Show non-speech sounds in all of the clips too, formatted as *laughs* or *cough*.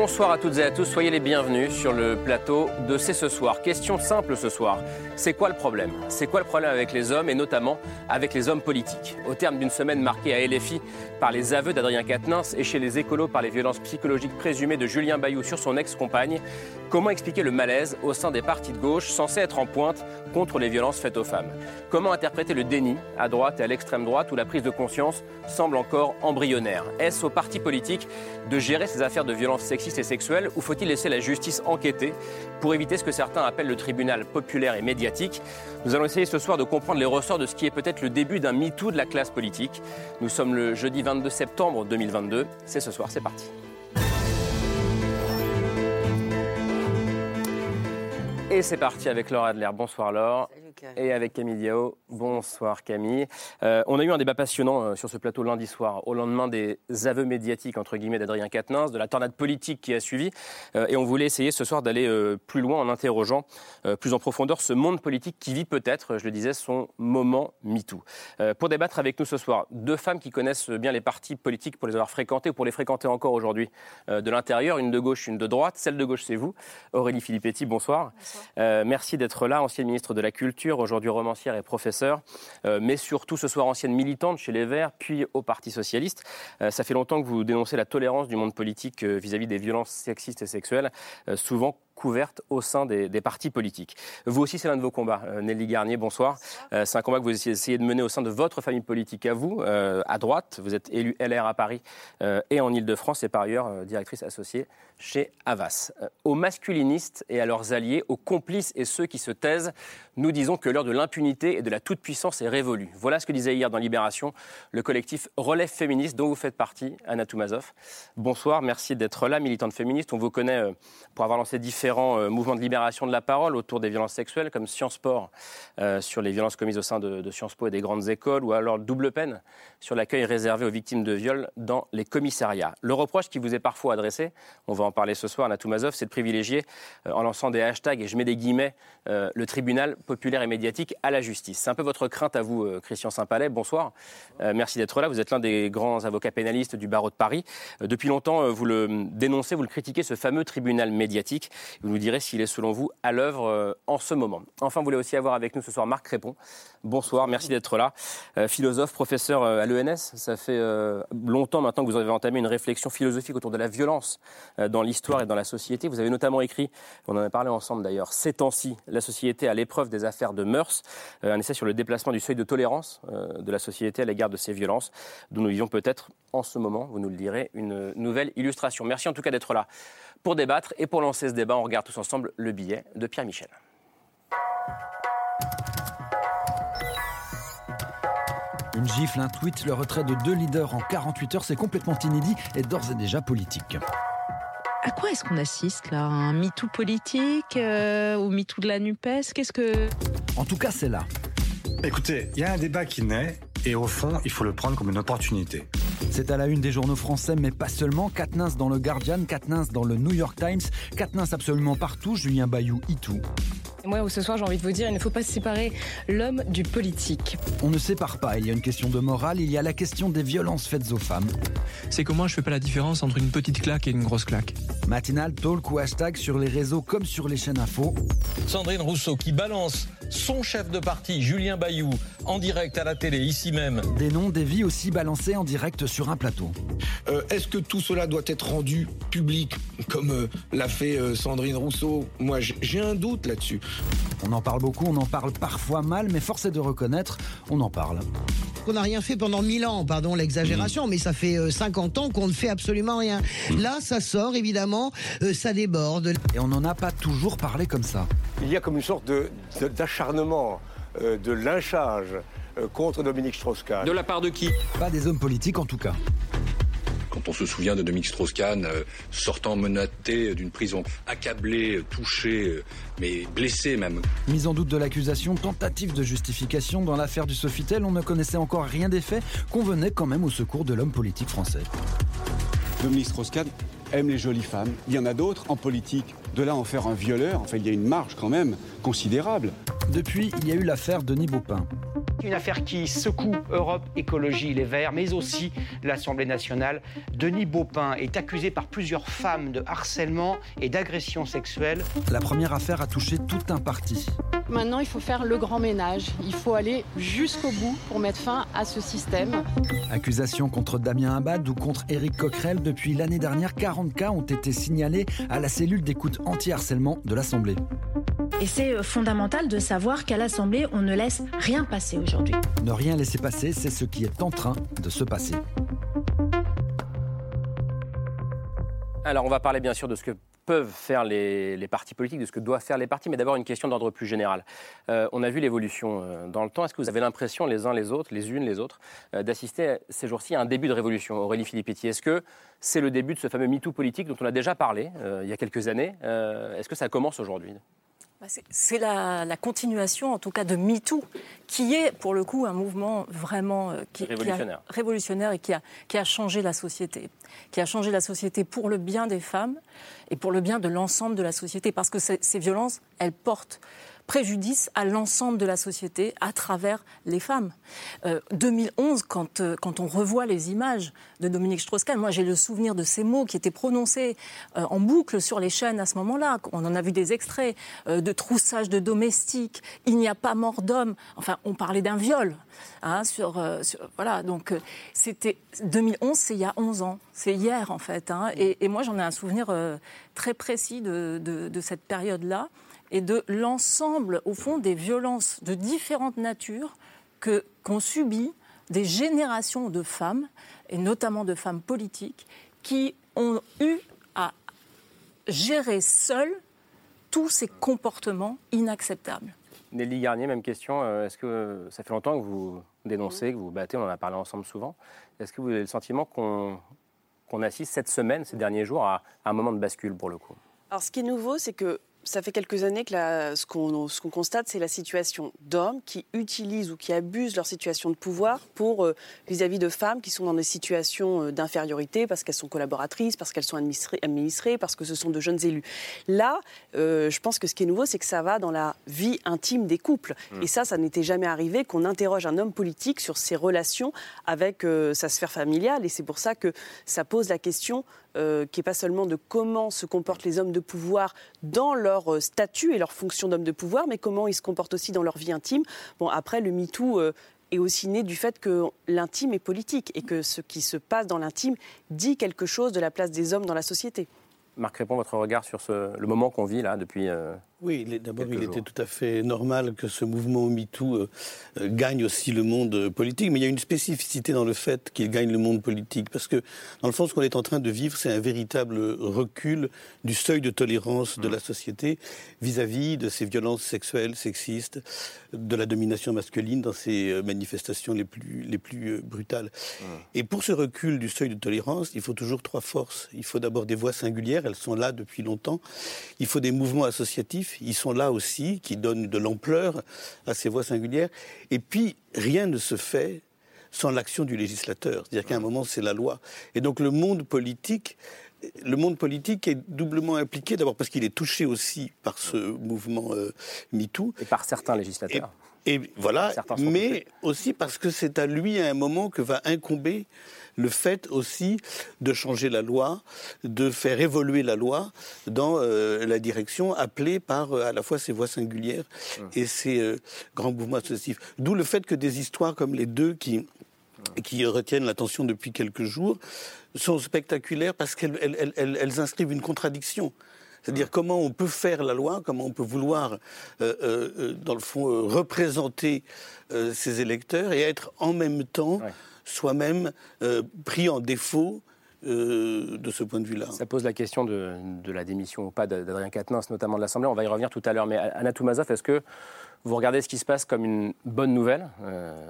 Bonsoir à toutes et à tous, soyez les bienvenus sur le plateau de C'est ce soir. Question simple ce soir, c'est quoi le problème? C'est quoi le problème avec les hommes et notamment avec les hommes politiques? Au terme d'une semaine marquée à LFI par les aveux d'Adrien Quatennens et chez les écolos par les violences psychologiques présumées de Julien Bayou sur son ex-compagne, comment expliquer le malaise au sein des partis de gauche censés être en pointe contre les violences faites aux femmes? Comment interpréter le déni à droite et à l'extrême droite où la prise de conscience semble encore embryonnaire? Est-ce aux partis politiques de gérer ces affaires de violences sexistes et sexuelles ou faut-il laisser la justice enquêter pour éviter ce que certains appellent le tribunal populaire et médiatique? Nous allons essayer ce soir de comprendre les ressorts de ce qui est peut-être le début d'un MeToo de la classe politique. Nous sommes le jeudi 22 septembre 2022. C'est ce soir, c'est parti. Et c'est parti avec Laure Adler. Bonsoir Laure. Et avec Camille Diao. Bonsoir Camille. Euh, on a eu un débat passionnant euh, sur ce plateau lundi soir, au lendemain des aveux médiatiques entre guillemets d'Adrien Quatennens, de la tornade politique qui a suivi. Euh, et on voulait essayer ce soir d'aller plus loin en interrogeant plus en profondeur ce monde politique qui vit peut-être, je le disais, son moment MeToo. pour débattre avec nous ce soir, deux femmes qui connaissent bien les partis politiques pour les avoir fréquentés ou pour les fréquenter encore aujourd'hui de l'intérieur, une de gauche, une de droite. Celle de gauche, c'est vous, Aurélie Filippetti. Bonsoir. bonsoir. merci d'être là, ancienne ministre de la Culture aujourd'hui romancière et professeure, euh, mais surtout ce soir ancienne militante chez les Verts, puis au Parti Socialiste. Euh, ça fait longtemps que vous dénoncez la tolérance du monde politique euh, vis-à-vis des violences sexistes et sexuelles, souvent couverte au sein des, partis politiques. Vous aussi, c'est l'un de vos combats. Euh, Nelly Garnier, bonsoir. Euh, c'est un combat que vous essayez de mener au sein de votre famille politique à vous, euh, à droite. Vous êtes élu LR à Paris et en Ile-de-France et par ailleurs directrice associée chez Avas. aux masculinistes et à leurs alliés, aux complices et ceux qui se taisent, nous disons que l'heure de l'impunité et de la toute-puissance est révolue. Voilà ce que disait hier dans Libération le collectif Relève Féministe dont vous faites partie, Anna Toumazov. Bonsoir, merci d'être là, militante féministe. On vous connaît pour avoir lancé différents euh, mouvements de libération de la parole autour des violences sexuelles, comme Sciences Sport euh, sur les violences commises au sein de, Sciences Po et des grandes écoles, ou alors Double Peine sur l'accueil réservé aux victimes de viol dans les commissariats. Le reproche qui vous est parfois adressé, on va en parler ce soir, Toumazov, c'est de privilégier, euh, en lançant des hashtags, et je mets des guillemets, le tribunal populaire et médiatique à la justice. C'est un peu votre crainte à vous, Christian Saint-Palais. Bonsoir. merci d'être là. Vous êtes l'un des grands avocats pénalistes du barreau de Paris. depuis longtemps, vous le dénoncez, vous le critiquez, ce fameux tribunal médiatique. Vous nous direz s'il est selon vous à l'œuvre euh, en ce moment. Enfin, vous voulez aussi avoir avec nous ce soir Marc Crépon. Bonsoir, merci d'être là. Euh, philosophe, professeur euh, à l'ENS. Ça fait longtemps maintenant que vous avez entamé une réflexion philosophique autour de la violence dans l'histoire et dans la société. Vous avez notamment écrit, on en a parlé ensemble d'ailleurs, ces temps-ci, la société à l'épreuve des affaires de mœurs, un essai sur le déplacement du seuil de tolérance de la société à l'égard de ces violences, dont nous vivons peut-être en ce moment, vous nous le direz, une nouvelle illustration. Merci en tout cas d'être là pour débattre et pour lancer ce débat, on regarde tous ensemble le billet de Pierre Michel. Une gifle, un tweet, le retrait de deux leaders en 48 heures, c'est complètement inédit et d'ores et déjà politique. À quoi est-ce qu'on assiste là? Un MeToo politique euh, ou MeToo de la NUPES? Qu'est-ce que... En tout cas, c'est là. Écoutez, il y a un débat qui naît et au fond, il faut le prendre comme une opportunité. C'est à la une des journaux français, mais pas seulement. Katnins dans le Guardian, Katnins dans le New York Times, Katnins absolument partout, Julien Bayou, tout. Moi, ce soir, j'ai envie de vous dire, il ne faut pas séparer l'homme du politique. On ne sépare pas. Il y a une question de morale, il y a la question des violences faites aux femmes. C'est que moi, je fais pas la différence entre une petite claque et une grosse claque. Matinal, talk ou hashtag sur les réseaux comme sur les chaînes info. Sandrine Rousseau qui balance son chef de parti, Julien Bayou, en direct à la télé, ici même. Des noms, des vies aussi balancés en direct sur un plateau. Euh, est-ce que tout cela doit être rendu public, comme euh, l'a fait euh, Sandrine Rousseau? Moi, j'ai un doute là-dessus. On en parle beaucoup, on en parle parfois mal, mais force est de reconnaître, on en parle. On n'a rien fait pendant mille ans, pardon l'exagération, mais ça fait 50 ans qu'on ne fait absolument rien. Là, ça sort, évidemment, ça déborde. Et on n'en a pas toujours parlé comme ça. Il y a comme une sorte d'acharnement, de, de lynchage contre Dominique Strauss-Kahn. De la part de qui? Pas des hommes politiques en tout cas. Quand on se souvient de Dominique Strauss-Kahn sortant menotté d'une prison, accablé, touché, mais blessé même. Mise en doute de l'accusation, tentative de justification dans l'affaire du Sofitel, on ne connaissait encore rien des faits, qu'on venait quand même au secours de l'homme politique français. Dominique Strauss-Kahn aime les jolies femmes. Il y en a d'autres en politique. De là en faire un violeur, enfin, il y a une marge quand même considérable. Depuis, il y a eu l'affaire Denis Baupin. Une affaire qui secoue Europe Écologie Les Verts, mais aussi l'Assemblée nationale. Denis Baupin est accusé par plusieurs femmes de harcèlement et d'agression sexuelle. La première affaire a touché tout un parti. Maintenant, il faut faire le grand ménage. Il faut aller jusqu'au bout pour mettre fin à ce système. Accusation contre Damien Abad ou contre Éric Coquerel. Depuis l'année dernière, 40 cas ont été signalés à la cellule d'écoute anti-harcèlement de l'Assemblée. Et c'est euh, fondamental de savoir qu'à l'Assemblée, on ne laisse rien passer aujourd'hui. Ne rien laisser passer, c'est ce qui est en train de se passer. Alors, on va parler bien sûr de ce que peuvent faire les, partis politiques, de ce que doivent faire les partis, mais d'abord une question d'ordre plus général. Euh, on a vu l'évolution euh, dans le temps. Est-ce que vous avez l'impression, les uns les autres, les unes les autres, d'assister ces jours-ci à un début de révolution Aurélie Filippetti, est-ce que c'est le début de ce fameux MeToo politique dont on a déjà parlé il y a quelques années Est-ce que ça commence aujourd'hui? C'est la, continuation, en tout cas, de MeToo, qui est, pour le coup, un mouvement vraiment euh, qui, révolutionnaire. révolutionnaire et qui a, qui a changé la société. Qui a changé la société pour le bien des femmes et pour le bien de l'ensemble de la société. Parce que ces violences, elles portent préjudice à l'ensemble de la société à travers les femmes. 2011, euh, quand, euh, quand on revoit les images de Dominique Strauss-Kahn, moi j'ai le souvenir de ces mots qui étaient prononcés euh, en boucle sur les chaînes à ce moment-là. On en a vu des extraits de troussage de domestiques, il n'y a pas mort d'homme. Enfin, on parlait d'un viol. Hein, sur, voilà, donc c'était 2011, c'est il y a 11 ans, c'est hier en fait. Hein. et, moi j'en ai un souvenir très précis de, de cette période-là et de l'ensemble, au fond, des violences de différentes natures que, qu'ont subies des générations de femmes, et notamment de femmes politiques, qui ont eu à gérer seules tous ces comportements inacceptables. Nelly Garnier, même question. Euh, est-ce que ça fait longtemps que vous dénoncez, que vous vous battez On en a parlé ensemble souvent. Est-ce que vous avez le sentiment qu'on, qu'on assiste cette semaine, ces derniers jours, à un moment de bascule pour le coup? Alors, ce qui est nouveau, c'est que ça fait quelques années que ce qu'on constate, c'est la situation d'hommes qui utilisent ou qui abusent leur situation de pouvoir pour euh, vis-à-vis de femmes qui sont dans des situations euh, d'infériorité parce qu'elles sont collaboratrices, parce qu'elles sont administrées, parce que ce sont de jeunes élus. Là, euh, je pense que ce qui est nouveau, c'est que ça va dans la vie intime des couples. Mmh. Et ça, ça n'était jamais arrivé qu'on interroge un homme politique sur ses relations avec sa sphère familiale. Et c'est pour ça que ça pose la question qui n'est pas seulement de comment se comportent les hommes de pouvoir dans leur euh, statut et leur fonction d'homme de pouvoir, mais comment ils se comportent aussi dans leur vie intime. Bon, après, le MeToo euh, est aussi né du fait que l'intime est politique et que ce qui se passe dans l'intime dit quelque chose de la place des hommes dans la société. Marc répond votre regard sur le moment qu'on vit là depuis oui, d'abord, il était tout à fait normal que ce mouvement MeToo euh, euh, gagne aussi le monde euh, politique, mais il y a une spécificité dans le fait qu'il gagne le monde politique, parce que dans le fond, ce qu'on est en train de vivre, c'est un véritable recul du seuil de tolérance de la société vis-à-vis de ces violences sexuelles, sexistes, de la domination masculine dans ces manifestations les plus, les plus brutales. Et pour ce recul du seuil de tolérance, il faut toujours trois forces. Il faut d'abord des voix singulières, elles sont là depuis longtemps. Il faut des mouvements associatifs ils sont là aussi, qui donnent de l'ampleur à ces voix singulières. Et puis, rien ne se fait sans l'action du législateur. C'est-à-dire qu'à un moment, c'est la loi. Et donc, le monde politique le monde politique est doublement impliqué, d'abord parce qu'il est touché aussi par ce mouvement euh, MeToo. Et par certains législateurs. Et, voilà, mais aussi parce que c'est à lui à un moment que va incomber le fait aussi de changer la loi, de faire évoluer la loi dans euh, la direction appelée par euh, à la fois ces voix singulières et ces euh, grands mouvements associatifs. D'où le fait que des histoires comme les deux qui qui retiennent l'attention depuis quelques jours, sont spectaculaires parce qu'elles inscrivent une contradiction. C'est-à-dire comment on peut faire la loi, comment on peut vouloir, dans le fond, représenter ses électeurs et être en même temps soi-même euh, pris en défaut euh, de ce point de vue-là. Ça pose la question de, la démission ou pas d'Adrien Quatennens, notamment de l'Assemblée. On va y revenir tout à l'heure. Mais Anna Toumazov, est-ce que vous regardez ce qui se passe comme une bonne nouvelle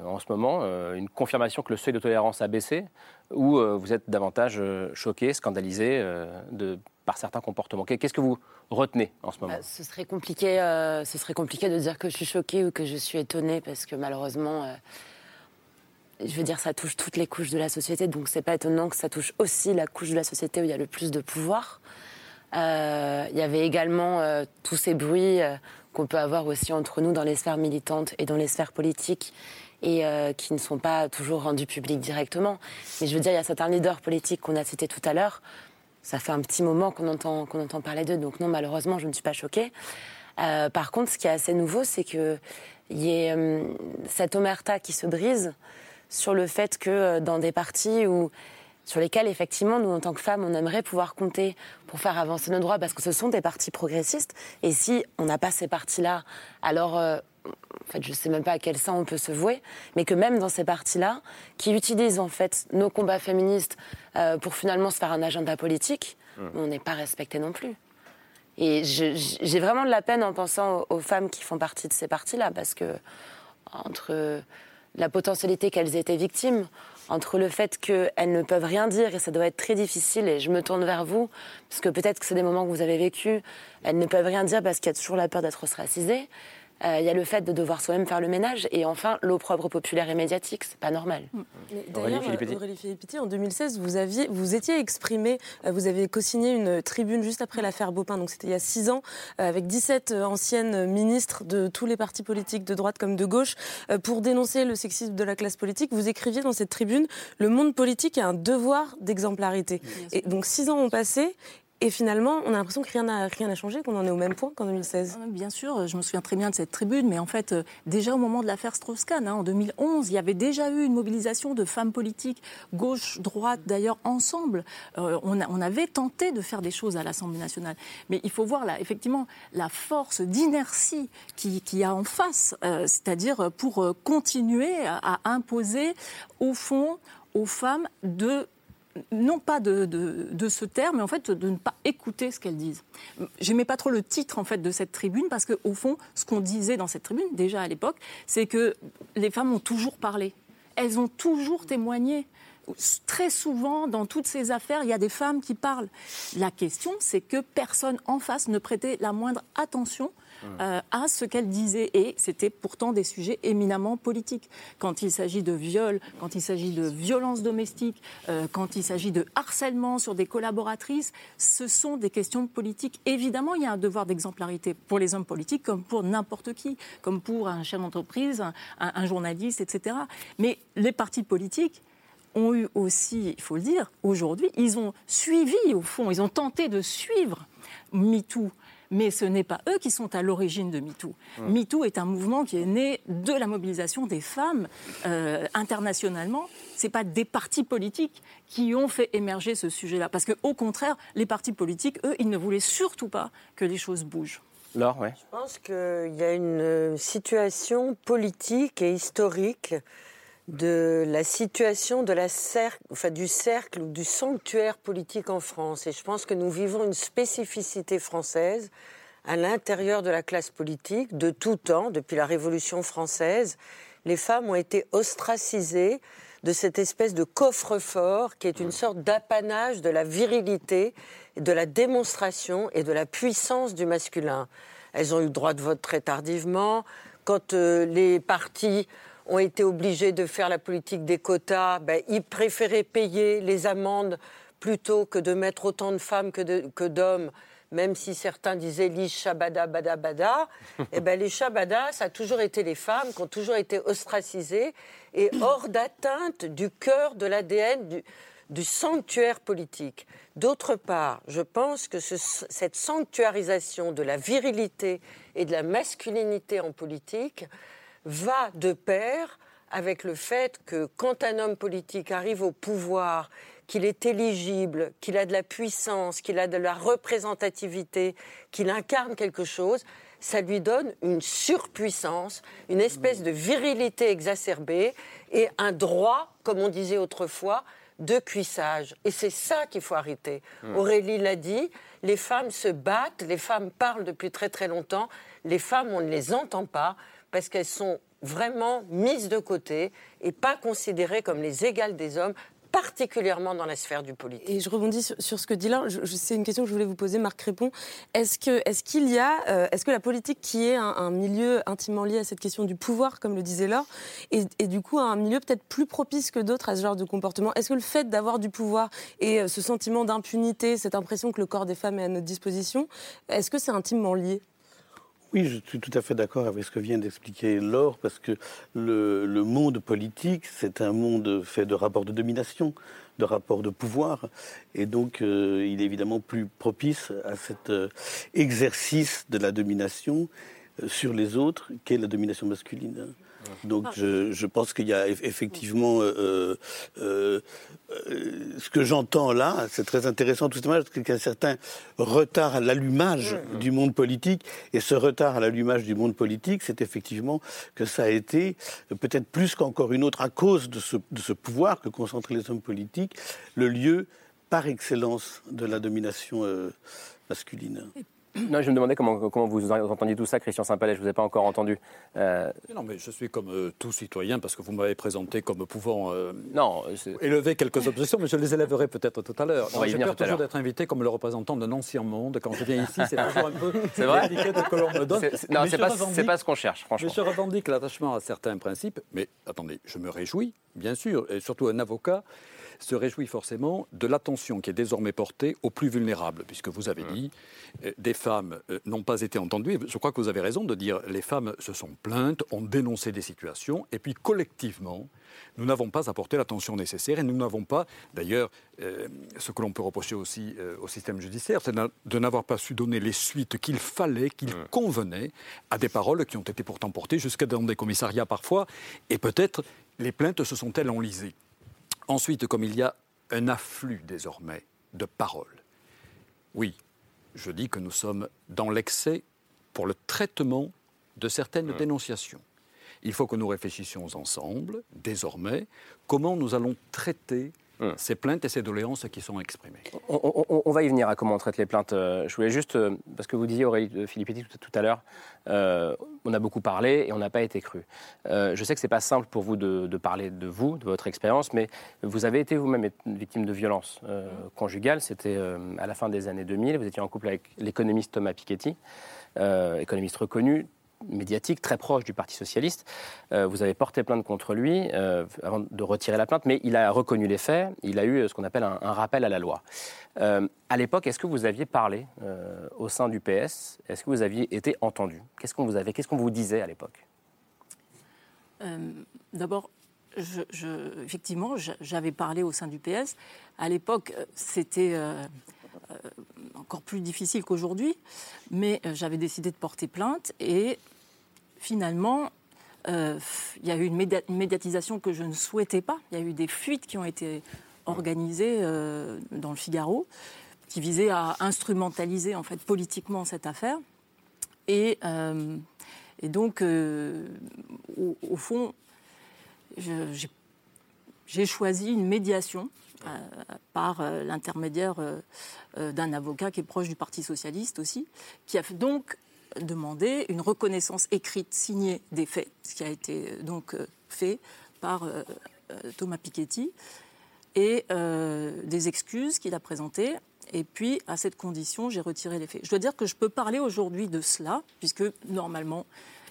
en ce moment, une confirmation que le seuil de tolérance a baissé, ou vous êtes davantage choqué, scandalisé de, par certains comportements? Qu'est-ce que vous retenez en ce moment? Bah, ce, serait compliqué, ce serait compliqué de dire que je suis choquée ou que je suis étonnée, parce que malheureusement je veux dire, ça touche toutes les couches de la société, donc c'est pas étonnant que ça touche aussi la couche de la société où il y a le plus de pouvoir. Euh, il y avait également euh, tous ces bruits euh, qu'on peut avoir aussi entre nous dans les sphères militantes et dans les sphères politiques et qui ne sont pas toujours rendus publics directement. Mais je veux dire, il y a certains leaders politiques qu'on a cités tout à l'heure. Ça fait un petit moment qu'on entend, qu'on entend parler d'eux, donc non, malheureusement, je ne suis pas choquée. par contre, ce qui est assez nouveau, c'est qu'il y ait cette omerta qui se brise sur le fait que euh, dans des partis où sur lesquels, effectivement, nous, en tant que femmes, on aimerait pouvoir compter pour faire avancer nos droits, parce que ce sont des partis progressistes. Et si on n'a pas ces partis-là, alors, euh, en fait, je ne sais même pas à quel sein on peut se vouer, mais que même dans ces partis-là, qui utilisent, en fait, nos combats féministes euh, pour finalement se faire un agenda politique, mmh. on n'est pas respecté non plus. Et j'ai vraiment de la peine en pensant aux, aux femmes qui font partie de ces partis-là, parce que entre la potentialité qu'elles étaient victimes, entre le fait qu'elles ne peuvent rien dire et ça doit être très difficile, et je me tourne vers vous, parce que peut-être que c'est des moments que vous avez vécus, elles ne peuvent rien dire parce qu'il y a toujours la peur d'être ostracisées, il y a le fait de devoir soi-même faire le ménage. Et enfin, l'opprobre populaire et médiatique, c'est pas normal. Mm. D'ailleurs, Aurélie Filippetti, en 2016, vous, aviez, vous étiez exprimé, euh, vous avez co-signé une tribune juste après l'affaire Bopin, donc c'était il y a six ans, euh, avec 17 anciennes ministres de tous les partis politiques, de droite comme de gauche, pour dénoncer le sexisme de la classe politique. Vous écriviez dans cette tribune Le monde politique a un devoir d'exemplarité. Et donc six ans ont passé et finalement, on a l'impression que rien n'a changé, qu'on en est au même point qu'en 2016. Ah, bien sûr, je me souviens très bien de cette tribune, mais en fait, euh, déjà au moment de l'affaire Strauss-Kahn, hein, en 2011, il y avait déjà eu une mobilisation de femmes politiques, gauche, droite, d'ailleurs ensemble. Euh, on, avait tenté de faire des choses à l'Assemblée nationale, mais il faut voir là, effectivement, la force d'inertie qui, qui a en face, euh, c'est-à-dire pour continuer à imposer, au fond, aux femmes de non pas de, de, se taire, mais en fait de ne pas écouter ce qu'elles disent. J'aimais pas trop le titre en fait de cette tribune parce qu'au fond, ce qu'on disait dans cette tribune déjà à l'époque, c'est que les femmes ont toujours parlé, elles ont toujours témoigné. Très souvent, dans toutes ces affaires, il y a des femmes qui parlent. La question, c'est que personne en face ne prêtait la moindre attention euh, à ce qu'elle disait. Et c'était pourtant des sujets éminemment politiques. Quand il s'agit de viol, quand il s'agit de violences domestiques, euh, quand il s'agit de harcèlement sur des collaboratrices, ce sont des questions politiques. Évidemment, il y a un devoir d'exemplarité pour les hommes politiques comme pour n'importe qui, comme pour un chef d'entreprise, un, un journaliste, etc. Mais les partis politiques, ont eu aussi, il faut le dire, aujourd'hui, ils ont suivi, au fond, ils ont tenté de suivre MeToo, mais ce n'est pas eux qui sont à l'origine de MeToo. Mmh. MeToo est un mouvement qui est né de la mobilisation des femmes euh, internationalement. Ce n'est pas des partis politiques qui ont fait émerger ce sujet-là. Parce qu'au contraire, les partis politiques, eux, ils ne voulaient surtout pas que les choses bougent. Laure, ouais. Je pense qu'il y a une euh, situation politique et historique de la situation de la cercle, enfin, du cercle ou du sanctuaire politique en France. Et je pense que nous vivons une spécificité française à l'intérieur de la classe politique de tout temps, depuis la Révolution française. Les femmes ont été ostracisées de cette espèce de coffre-fort qui est une sorte d'apanage de la virilité, de la démonstration et de la puissance du masculin. Elles ont eu le droit de vote très tardivement. Quand euh, les partis ont été obligés de faire la politique des quotas, ben, ils préféraient payer les amendes plutôt que de mettre autant de femmes que d'hommes, même si certains disaient les shabada bada bada. et *laughs* eh ben, les shabada, ça a toujours été les femmes qui ont toujours été ostracisées et hors *coughs* d'atteinte du cœur de l'ADN du, du, sanctuaire politique. D'autre part, je pense que cette sanctuarisation de la virilité et de la masculinité en politique, va de pair avec le fait que quand un homme politique arrive au pouvoir, qu'il est éligible, qu'il a de la puissance, qu'il a de la représentativité, qu'il incarne quelque chose, ça lui donne une surpuissance, une espèce de virilité exacerbée et un droit, comme on disait autrefois, de cuissage. Et c'est ça qu'il faut arrêter. Hmm. Aurélie l'a dit, les femmes se battent, les femmes parlent depuis très très longtemps, les femmes, on ne les entend pas parce qu'elles sont vraiment mises de côté et pas considérées comme les égales des hommes particulièrement dans la sphère du politique. Et je rebondis sur, ce que dit là. C'est une question que je voulais vous poser, Marc Répond. Est-ce que, est euh, que la politique, qui est un, milieu intimement lié à cette question du pouvoir, comme le disait Laure, est, du coup un milieu peut-être plus propice que d'autres à ce genre de comportement? Est-ce que le fait d'avoir du pouvoir et euh, ce sentiment d'impunité, cette impression que le corps des femmes est à notre disposition, est-ce que c'est intimement lié? Oui, je suis tout à fait d'accord avec ce que vient d'expliquer Laure, parce que le, monde politique, c'est un monde fait de rapports de domination, de rapports de pouvoir, et donc euh, il est évidemment plus propice à cet euh, exercice de la domination euh, sur les autres qu'est la domination masculine. Donc ah. je, pense qu'il y a effectivement euh, euh, euh, ce que j'entends là, c'est très intéressant tout simplement parce qu'il y a un certain retard à l'allumage mmh. du monde politique et ce retard à l'allumage du monde politique, c'est effectivement que ça a été peut-être plus qu'encore une autre à cause de ce, de ce pouvoir que concentrent les hommes politiques, le lieu par excellence de la domination masculine. Non, je me demandais comment, comment vous entendiez tout ça, Christian Saint-Palais, je ne vous ai pas encore entendu. Euh, non, mais je suis comme euh, tout citoyen parce que vous m'avez présenté comme pouvant euh, non, élever quelques objections, mais je les élèverai peut-être tout à l'heure. J'ai peur toujours d'être invité comme le représentant d'un ancien monde. Quand je viens ici, c'est toujours un peu *laughs* vrai que l'on me donne. Non, c'est pas, pas ce qu'on cherche, franchement. Mais je revendique l'attachement à certains principes, mais attendez, je me réjouis, bien sûr, et surtout un avocat se réjouit forcément de l'attention qui est désormais portée aux plus vulnérables, puisque vous avez dit, euh, des femmes euh, n'ont pas été entendues. Je crois que vous avez raison de dire, les femmes se sont plaintes, ont dénoncé des situations, et puis collectivement, nous n'avons pas apporté l'attention nécessaire et nous n'avons pas, d'ailleurs, euh, ce que l'on peut reprocher aussi au système judiciaire, c'est de n'avoir pas su donner les suites qu'il fallait, qu'il convenait à des paroles qui ont été pourtant portées jusqu'à dans des commissariats parfois, et peut-être les plaintes se sont-elles enlisées. Ensuite, comme il y a un afflux désormais de paroles, oui, je dis que nous sommes dans l'excès pour le traitement de certaines dénonciations. Il faut que nous réfléchissions ensemble, désormais, comment nous allons traiter Hum. ces plaintes et ces doléances qui sont exprimées. On, va y venir à comment on traite les plaintes. Euh, je voulais juste, euh, parce que vous disiez Aurélie euh, Filippetti tout, tout à l'heure, on a beaucoup parlé et on n'a pas été cru. je sais que ce n'est pas simple pour vous de, parler de vous, de votre expérience, mais vous avez été vous-même victime de violences conjugales. C'était à la fin des années 2000. Vous étiez en couple avec l'économiste Thomas Piketty, économiste reconnu, médiatique très proche du Parti socialiste. Euh, vous avez porté plainte contre lui euh, avant de retirer la plainte, mais il a reconnu les faits. Il a eu euh, ce qu'on appelle un, rappel à la loi. à l'époque, est-ce que vous aviez parlé au sein du PS Est-ce que vous aviez été entendu? Qu'est-ce qu'on vous avait Qu'est-ce vous disait à l'époque? D'abord, effectivement, j'avais parlé au sein du PS. À l'époque, c'était encore plus difficile qu'aujourd'hui, mais euh, j'avais décidé de porter plainte et finalement, euh, il y a eu une, médiatisation que je ne souhaitais pas. Il y a eu des fuites qui ont été organisées euh, dans le Figaro, qui visaient à instrumentaliser en fait politiquement cette affaire. Et donc, au, fond, j'ai choisi une médiation par l'intermédiaire euh, d'un avocat qui est proche du Parti socialiste aussi, qui a donc demandé une reconnaissance écrite signée des faits, ce qui a été euh, donc euh, fait par Thomas Piketty, et des excuses qu'il a présentées. Et puis, à cette condition, j'ai retiré les faits. Je dois dire que je peux parler aujourd'hui de cela, puisque normalement,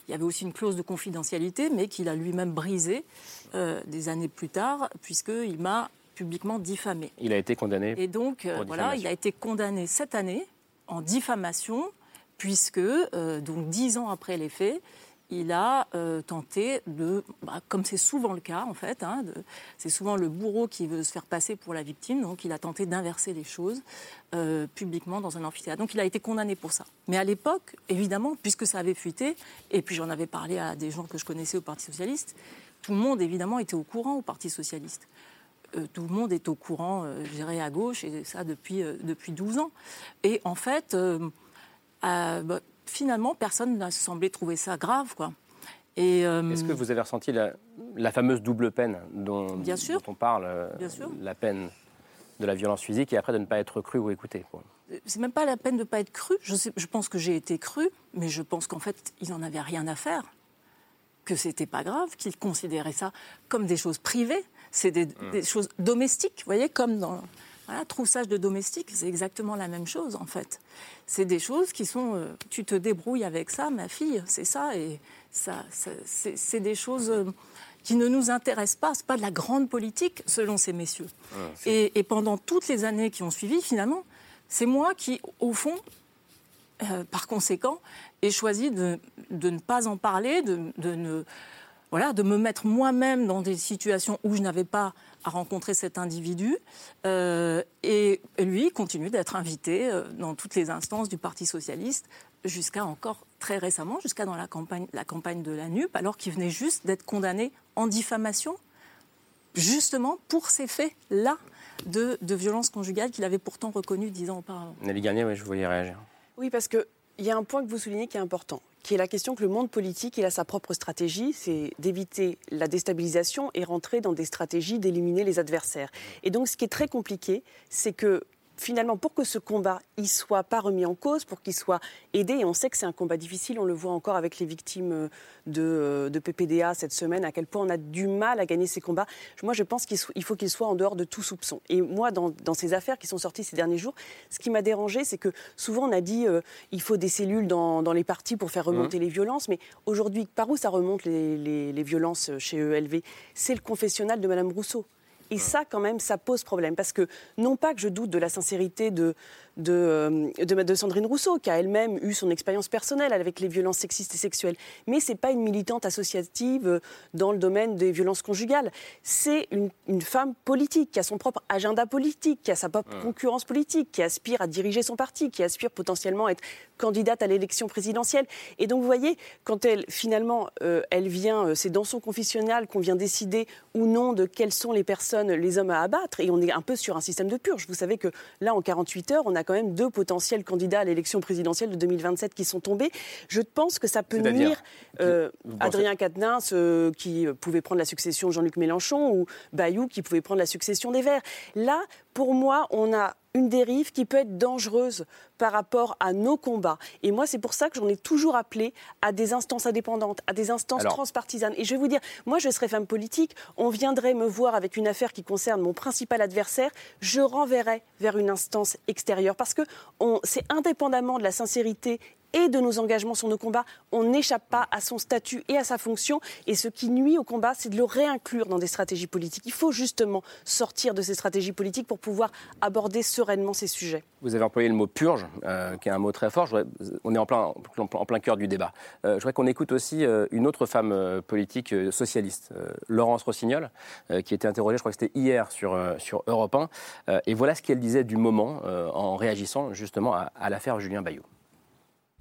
il y avait aussi une clause de confidentialité, mais qu'il a lui-même brisée des années plus tard, puisqu'il m'a publiquement diffamé. Il a été condamné. Et donc, euh, voilà, il a été condamné cette année en diffamation, puisque, euh, donc dix ans après les faits, il a euh, tenté de, bah, comme c'est souvent le cas en fait, hein, c'est souvent le bourreau qui veut se faire passer pour la victime, donc il a tenté d'inverser les choses publiquement dans un amphithéâtre. Donc il a été condamné pour ça. Mais à l'époque, évidemment, puisque ça avait fuité, et puis j'en avais parlé à des gens que je connaissais au Parti socialiste, tout le monde évidemment était au courant au Parti socialiste. Euh, tout le monde est au courant, euh, je dirais, à gauche, et ça depuis, euh, depuis 12 ans. Et en fait, bah, finalement, personne n'a semblé trouver ça grave, quoi. Est-ce que vous avez ressenti la, fameuse double peine dont, Bien sûr. on parle Bien sûr. La peine de la violence physique et après de ne pas être cru ou écouté C'est même pas la peine de ne pas être cru. Je, sais, je pense que j'ai été cru, mais je pense qu'en fait, ils n'en avaient rien à faire. que c'était pas grave, qu'il considérait ça comme des choses privées, c'est des, mmh. choses domestiques, vous voyez, comme dans voilà, troussage de domestiques, c'est exactement la même chose en fait. C'est des choses qui sont, euh, tu te débrouilles avec ça, ma fille, c'est ça, et ça, c'est des choses euh, qui ne nous intéressent pas. C'est pas de la grande politique, selon ces messieurs. Ah, et, pendant toutes les années qui ont suivi, finalement, c'est moi qui, au fond, euh, par conséquent, ai choisi de, de, ne pas en parler, de, de ne voilà, de me mettre moi-même dans des situations où je n'avais pas à rencontrer cet individu. Euh, et lui continue d'être invité euh, dans toutes les instances du Parti socialiste jusqu'à encore très récemment, jusqu'à dans la campagne, la campagne de la NUP, alors qu'il venait juste d'être condamné en diffamation, justement pour ces faits-là de, de violence conjugale qu'il avait pourtant reconnu dix ans auparavant. Nelly Garnier, oui, je voulais réagir. Oui, parce qu'il y a un point que vous soulignez qui est important qui est la question que le monde politique a sa propre stratégie, c'est d'éviter la déstabilisation et rentrer dans des stratégies d'éliminer les adversaires. Et donc ce qui est très compliqué, c'est que finalement, pour que ce combat y soit pas remis en cause, pour qu'il soit aidé, et on sait que c'est un combat difficile, on le voit encore avec les victimes euh, de, de, PPDA cette semaine, à quel point on a du mal à gagner ces combats. Moi, je pense qu'il faut qu'il soit en dehors de tout soupçon. Et moi, dans, ces affaires qui sont sorties ces derniers jours, ce qui m'a dérangé, c'est que souvent on a dit euh, il faut des cellules dans, les partis pour faire remonter mmh. les violences, mais aujourd'hui, par où ça remonte les, les violences chez ELV C'est le confessionnal de Madame Rousseau. Et ça, quand même, ça pose problème. Parce que, non pas que je doute de la sincérité de, de, euh, de, Sandrine Rousseau, qui a elle-même eu son expérience personnelle avec les violences sexistes et sexuelles, mais ce n'est pas une militante associative euh, dans le domaine des violences conjugales. C'est une, femme politique, qui a son propre agenda politique, qui a sa propre concurrence politique, qui aspire à diriger son parti, qui aspire potentiellement à être candidate à l'élection présidentielle. Et donc, vous voyez, quand elle, finalement, euh, elle vient, c'est dans son confessionnal qu'on vient décider ou non de quelles sont les personnes les hommes à abattre. Et on est un peu sur un système de purge. Vous savez que là, en 48 heures, on a quand même deux potentiels candidats à l'élection présidentielle de 2027 qui sont tombés. Je pense que ça peut nuire euh, Adrien Quatennens, euh, qui pouvait prendre la succession de Jean-Luc Mélenchon, ou Bayou, qui pouvait prendre la succession des Verts. Là, pour moi, on a une dérive qui peut être dangereuse par rapport à nos combats. Et moi, c'est pour ça que j'en ai toujours appelé à des instances indépendantes, à des instances transpartisanes. Et je vais vous dire, moi, je serais femme politique, on viendrait me voir avec une affaire qui concerne mon principal adversaire, je renverrais vers une instance extérieure. Parce que c'est indépendamment de la sincérité et de nos engagements sur nos combats, on n'échappe pas à son statut et à sa fonction. Et ce qui nuit au combat, c'est de le réinclure dans des stratégies politiques. Il faut justement sortir de ces stratégies politiques pour pouvoir aborder sereinement ces sujets. Vous avez employé le mot purge, euh, qui est un mot très fort. on est en plein, cœur du débat. Euh, je voudrais qu'on écoute aussi euh, une autre femme politique socialiste, Laurence Rossignol, qui était interrogée, je crois que c'était hier, sur, sur Europe 1. et voilà ce qu'elle disait du moment en réagissant justement à, à l'affaire Julien Bayou.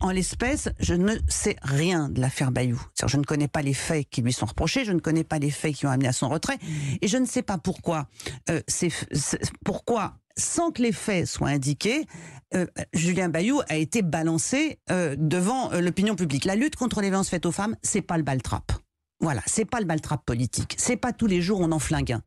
En l'espèce, je ne sais rien de l'affaire Bayou. Je ne connais pas les faits qui lui sont reprochés, je ne connais pas les faits qui ont amené à son retrait, et je ne sais pas pourquoi. Euh, c'est pourquoi, sans que les faits soient indiqués, euh, Julien Bayou a été balancé euh, devant l'opinion publique. La lutte contre les violences faites aux femmes, c'est pas le baltrap. Voilà, c'est pas le baltrap politique. C'est pas tous les jours on en flingue un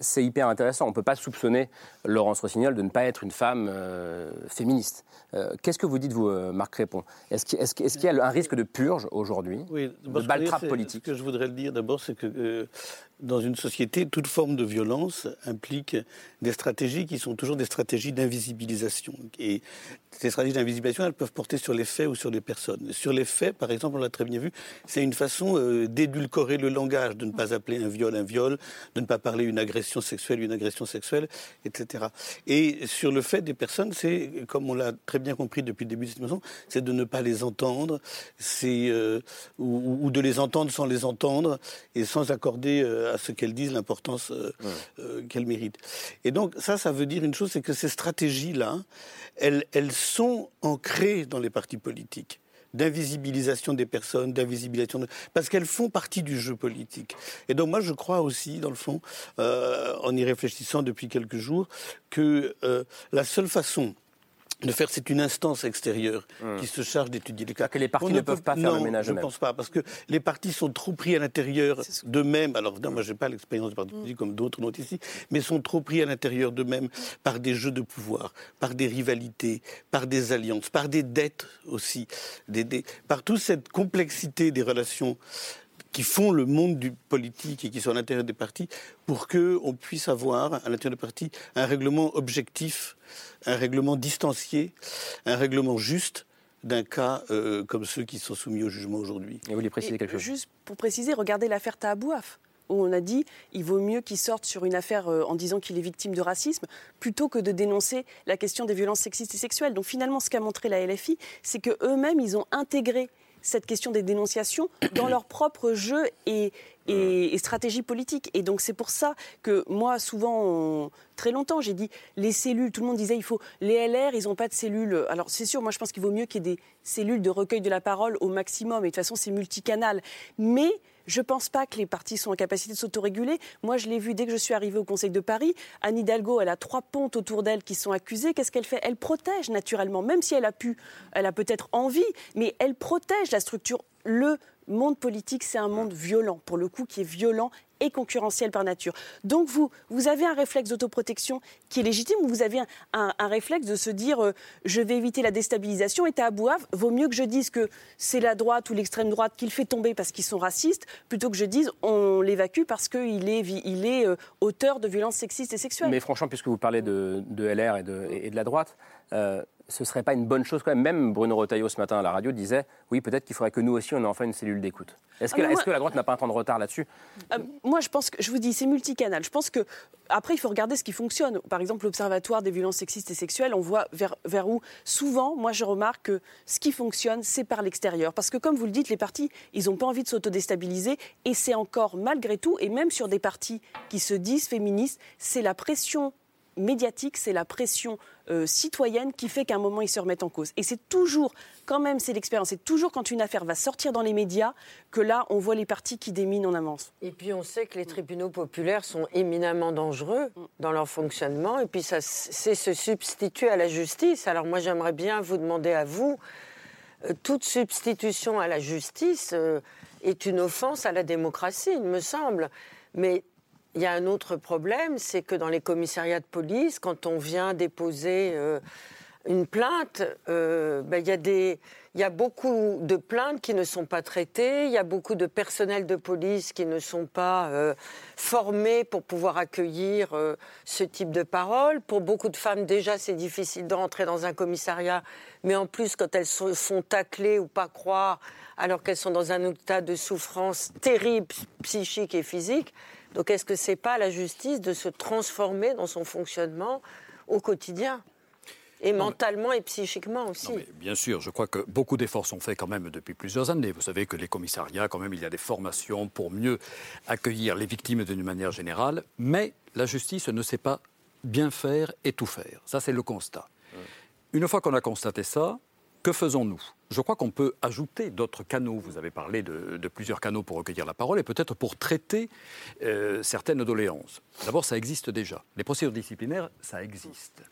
c'est hyper intéressant. On ne peut pas soupçonner Laurence Rossignol de ne pas être une femme euh, féministe. Euh, qu'est-ce que vous dites, vous, euh, Marc Répond Est-ce qu'il y a un risque de purge aujourd'hui, oui, de baltrap politique Ce que je voudrais dire d'abord, c'est que dans une société, toute forme de violence implique des stratégies qui sont toujours des stratégies d'invisibilisation. Et ces stratégies d'invisibilisation, elles peuvent porter sur les faits ou sur les personnes. Sur les faits, par exemple, on l'a très bien vu, c'est une façon euh, d'édulcorer le langage, de ne pas appeler un viol un viol, de ne pas parler une agression sexuelle une agression sexuelle, etc. Et sur le fait des personnes, c'est, comme on l'a très bien compris depuis le début de cette émission, c'est de ne pas les entendre, c'est euh, ou, de les entendre sans les entendre et sans accorder euh, à ce qu'elles disent l'importance qu'elles méritent. Et donc ça, ça veut dire une chose, c'est que ces stratégies-là, elles, elles sont ancrées dans les partis politiques d'invisibilisation des personnes, d'invisibilisation, parce qu'elles font partie du jeu politique. Et donc moi je crois aussi, dans le fond, euh, en y réfléchissant depuis quelques jours, que euh, la seule façon de faire, c'est une instance extérieure hmm. qui se charge d'étudier les cas. Que les partis ne, peuvent pas faire le ménage Je ne pense pas, parce que les partis sont trop pris à l'intérieur d'eux-mêmes. Alors, non, moi, je n'ai pas l'expérience de parti politique comme d'autres n'ont ici, mais sont trop pris à l'intérieur d'eux-mêmes par des jeux de pouvoir, par des rivalités, par des alliances, par des dettes aussi, des, par toute cette complexité des relations qui font le monde du politique et qui sont à l'intérieur des partis, pour qu'on puisse avoir à l'intérieur des partis un règlement objectif, un règlement distancié, un règlement juste d'un cas euh, comme ceux qui sont soumis au jugement aujourd'hui. Et vous voulez préciser quelque chose? Juste pour préciser, regardez l'affaire Tahabouaf où on a dit il vaut mieux qu'il sorte sur une affaire euh, en disant qu'il est victime de racisme plutôt que de dénoncer la question des violences sexistes et sexuelles. Donc finalement, ce qu'a montré la LFI, c'est que eux-mêmes, ils ont intégré cette question des dénonciations *coughs* dans leur propre jeu et, et, stratégie politique. Et donc c'est pour ça que moi, souvent, très longtemps, j'ai dit les cellules, tout le monde disait il faut les LR, ils n'ont pas de cellules. Alors c'est sûr, moi je pense qu'il vaut mieux qu'il y ait des cellules de recueil de la parole au maximum. Et de toute façon, c'est multicanal. Mais je ne pense pas que les partis sont en capacité de s'autoréguler. Moi, je l'ai vu dès que je suis arrivée au Conseil de Paris. Anne Hidalgo, elle a trois pontes autour d'elle qui sont accusées. Qu'est-ce qu'elle fait? Elle protège naturellement, même si elle a pu, elle a peut-être envie, mais elle protège la structure. Le monde politique, c'est un monde violent, pour le coup, qui est violent et concurrentiel par nature. Donc vous, vous avez un réflexe d'autoprotection qui est légitime ou vous avez un, réflexe de se dire euh, je vais éviter la déstabilisation et à Bouave, vaut mieux que je dise que c'est la droite ou l'extrême droite qui le fait tomber parce qu'ils sont racistes plutôt que je dise on l'évacue parce qu'il est, il est euh, auteur de violences sexistes et sexuelles. Mais franchement, puisque vous parlez de, LR et de, la droite, euh, ce serait pas une bonne chose quand même Même Bruno Retailleau ce matin à la radio disait oui, peut-être qu'il faudrait que nous aussi on ait enfin une cellule d'écoute. Est-ce que, ah, que, la droite n'a pas un temps de retard là-dessus? Euh, Moi, je pense que je vous dis, c'est multicanal. Je pense que après, il faut regarder ce qui fonctionne. Par exemple, l'Observatoire des violences sexistes et sexuelles, on voit vers, vers où souvent, moi, je remarque que ce qui fonctionne, c'est par l'extérieur. Parce que, comme vous le dites, les partis, ils n'ont pas envie de s'autodéstabiliser, et c'est encore malgré tout, et même sur des partis qui se disent féministes, c'est la pression médiatique, c'est la pression euh, citoyenne qui fait qu'à un moment, ils se remettent en cause. Et c'est toujours, quand même, c'est l'expérience, c'est toujours quand une affaire va sortir dans les médias que là, on voit les partis qui déminent en avance. Et puis, on sait que les tribunaux populaires sont éminemment dangereux dans leur fonctionnement, et puis ça, c'est se substituer à la justice. Alors moi, j'aimerais bien vous demander à vous, euh, toute substitution à la justice euh, est une offense à la démocratie, il me semble. Mais il y a un autre problème, c'est que dans les commissariats de police, quand on vient déposer euh, une plainte, euh, ben, il, y a beaucoup de plaintes qui ne sont pas traitées, il y a beaucoup de personnel de police qui ne sont pas euh, formés pour pouvoir accueillir ce type de paroles. Pour beaucoup de femmes, déjà, c'est difficile d'entrer dans un commissariat, mais en plus, quand elles se font tacler ou pas croire, alors qu'elles sont dans un état de souffrance terrible, psychique et physique, donc est-ce que ce n'est pas la justice de se transformer dans son fonctionnement au quotidien et mentalement et psychiquement aussi? bien sûr, je crois que beaucoup d'efforts sont faits quand même depuis plusieurs années. Vous savez que les commissariats, quand même, il y a des formations pour mieux accueillir les victimes d'une manière générale, mais la justice ne sait pas bien faire et tout faire. Ça, c'est le constat. Une fois qu'on a constaté ça, que faisons-nous? Je crois qu'on peut ajouter d'autres canaux. Vous avez parlé de, plusieurs canaux pour recueillir la parole et peut-être pour traiter euh, certaines doléances. D'abord, ça existe déjà. Les procédures disciplinaires, ça existe.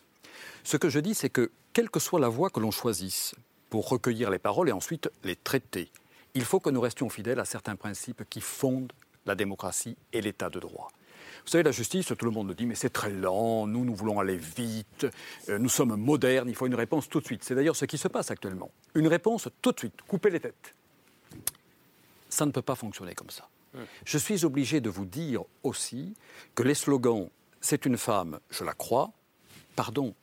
Ce que je dis, c'est que quelle que soit la voie que l'on choisisse pour recueillir les paroles et ensuite les traiter, il faut que nous restions fidèles à certains principes qui fondent la démocratie et l'état de droit. Vous savez, la justice, tout le monde nous dit, mais c'est très lent, nous, nous voulons aller vite, euh, nous sommes modernes, il faut une réponse tout de suite. C'est d'ailleurs ce qui se passe actuellement. Une réponse tout de suite, couper les têtes. Ça ne peut pas fonctionner comme ça. Je suis obligé de vous dire aussi que les slogans c'est une femme, je la crois, pardon,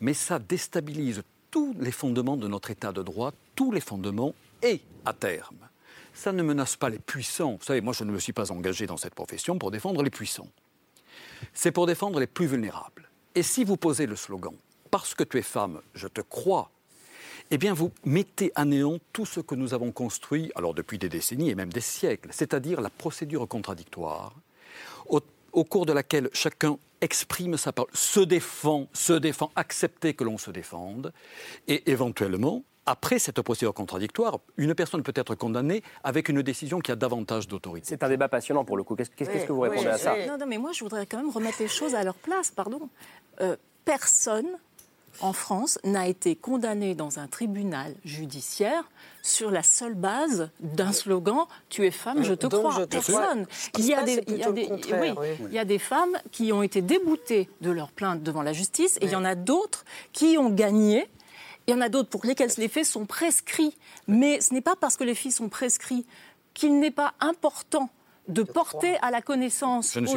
mais ça déstabilise tous les fondements de notre État de droit, tous les fondements, et à terme, ça ne menace pas les puissants. Vous savez, moi, je ne me suis pas engagé dans cette profession pour défendre les puissants. C'est pour défendre les plus vulnérables. Et si vous posez le slogan Parce que tu es femme, je te crois, eh bien, vous mettez à néant tout ce que nous avons construit, alors depuis des décennies et même des siècles, c'est-à-dire la procédure contradictoire, au, cours de laquelle chacun exprime sa parole, se défend, se défend, accepter que l'on se défende, et éventuellement, après cette procédure contradictoire, une personne peut être condamnée avec une décision qui a davantage d'autorité. C'est un débat passionnant pour le coup. Qu'est-ce, que vous répondez à ça non, non, mais moi je voudrais quand même remettre les choses à leur place, pardon. Euh, personne en France n'a été condamné dans un tribunal judiciaire sur la seule base d'un slogan Tu es femme, je te crois. Personne. Il y, a des, il, y a des, il y a des femmes qui ont été déboutées de leur plainte devant la justice et il y en a d'autres qui ont gagné il y en a d'autres pour lesquelles les faits sont prescrits. Mais ce n'est pas parce que les filles sont prescrits qu'il n'est pas important de porter à la connaissance aussi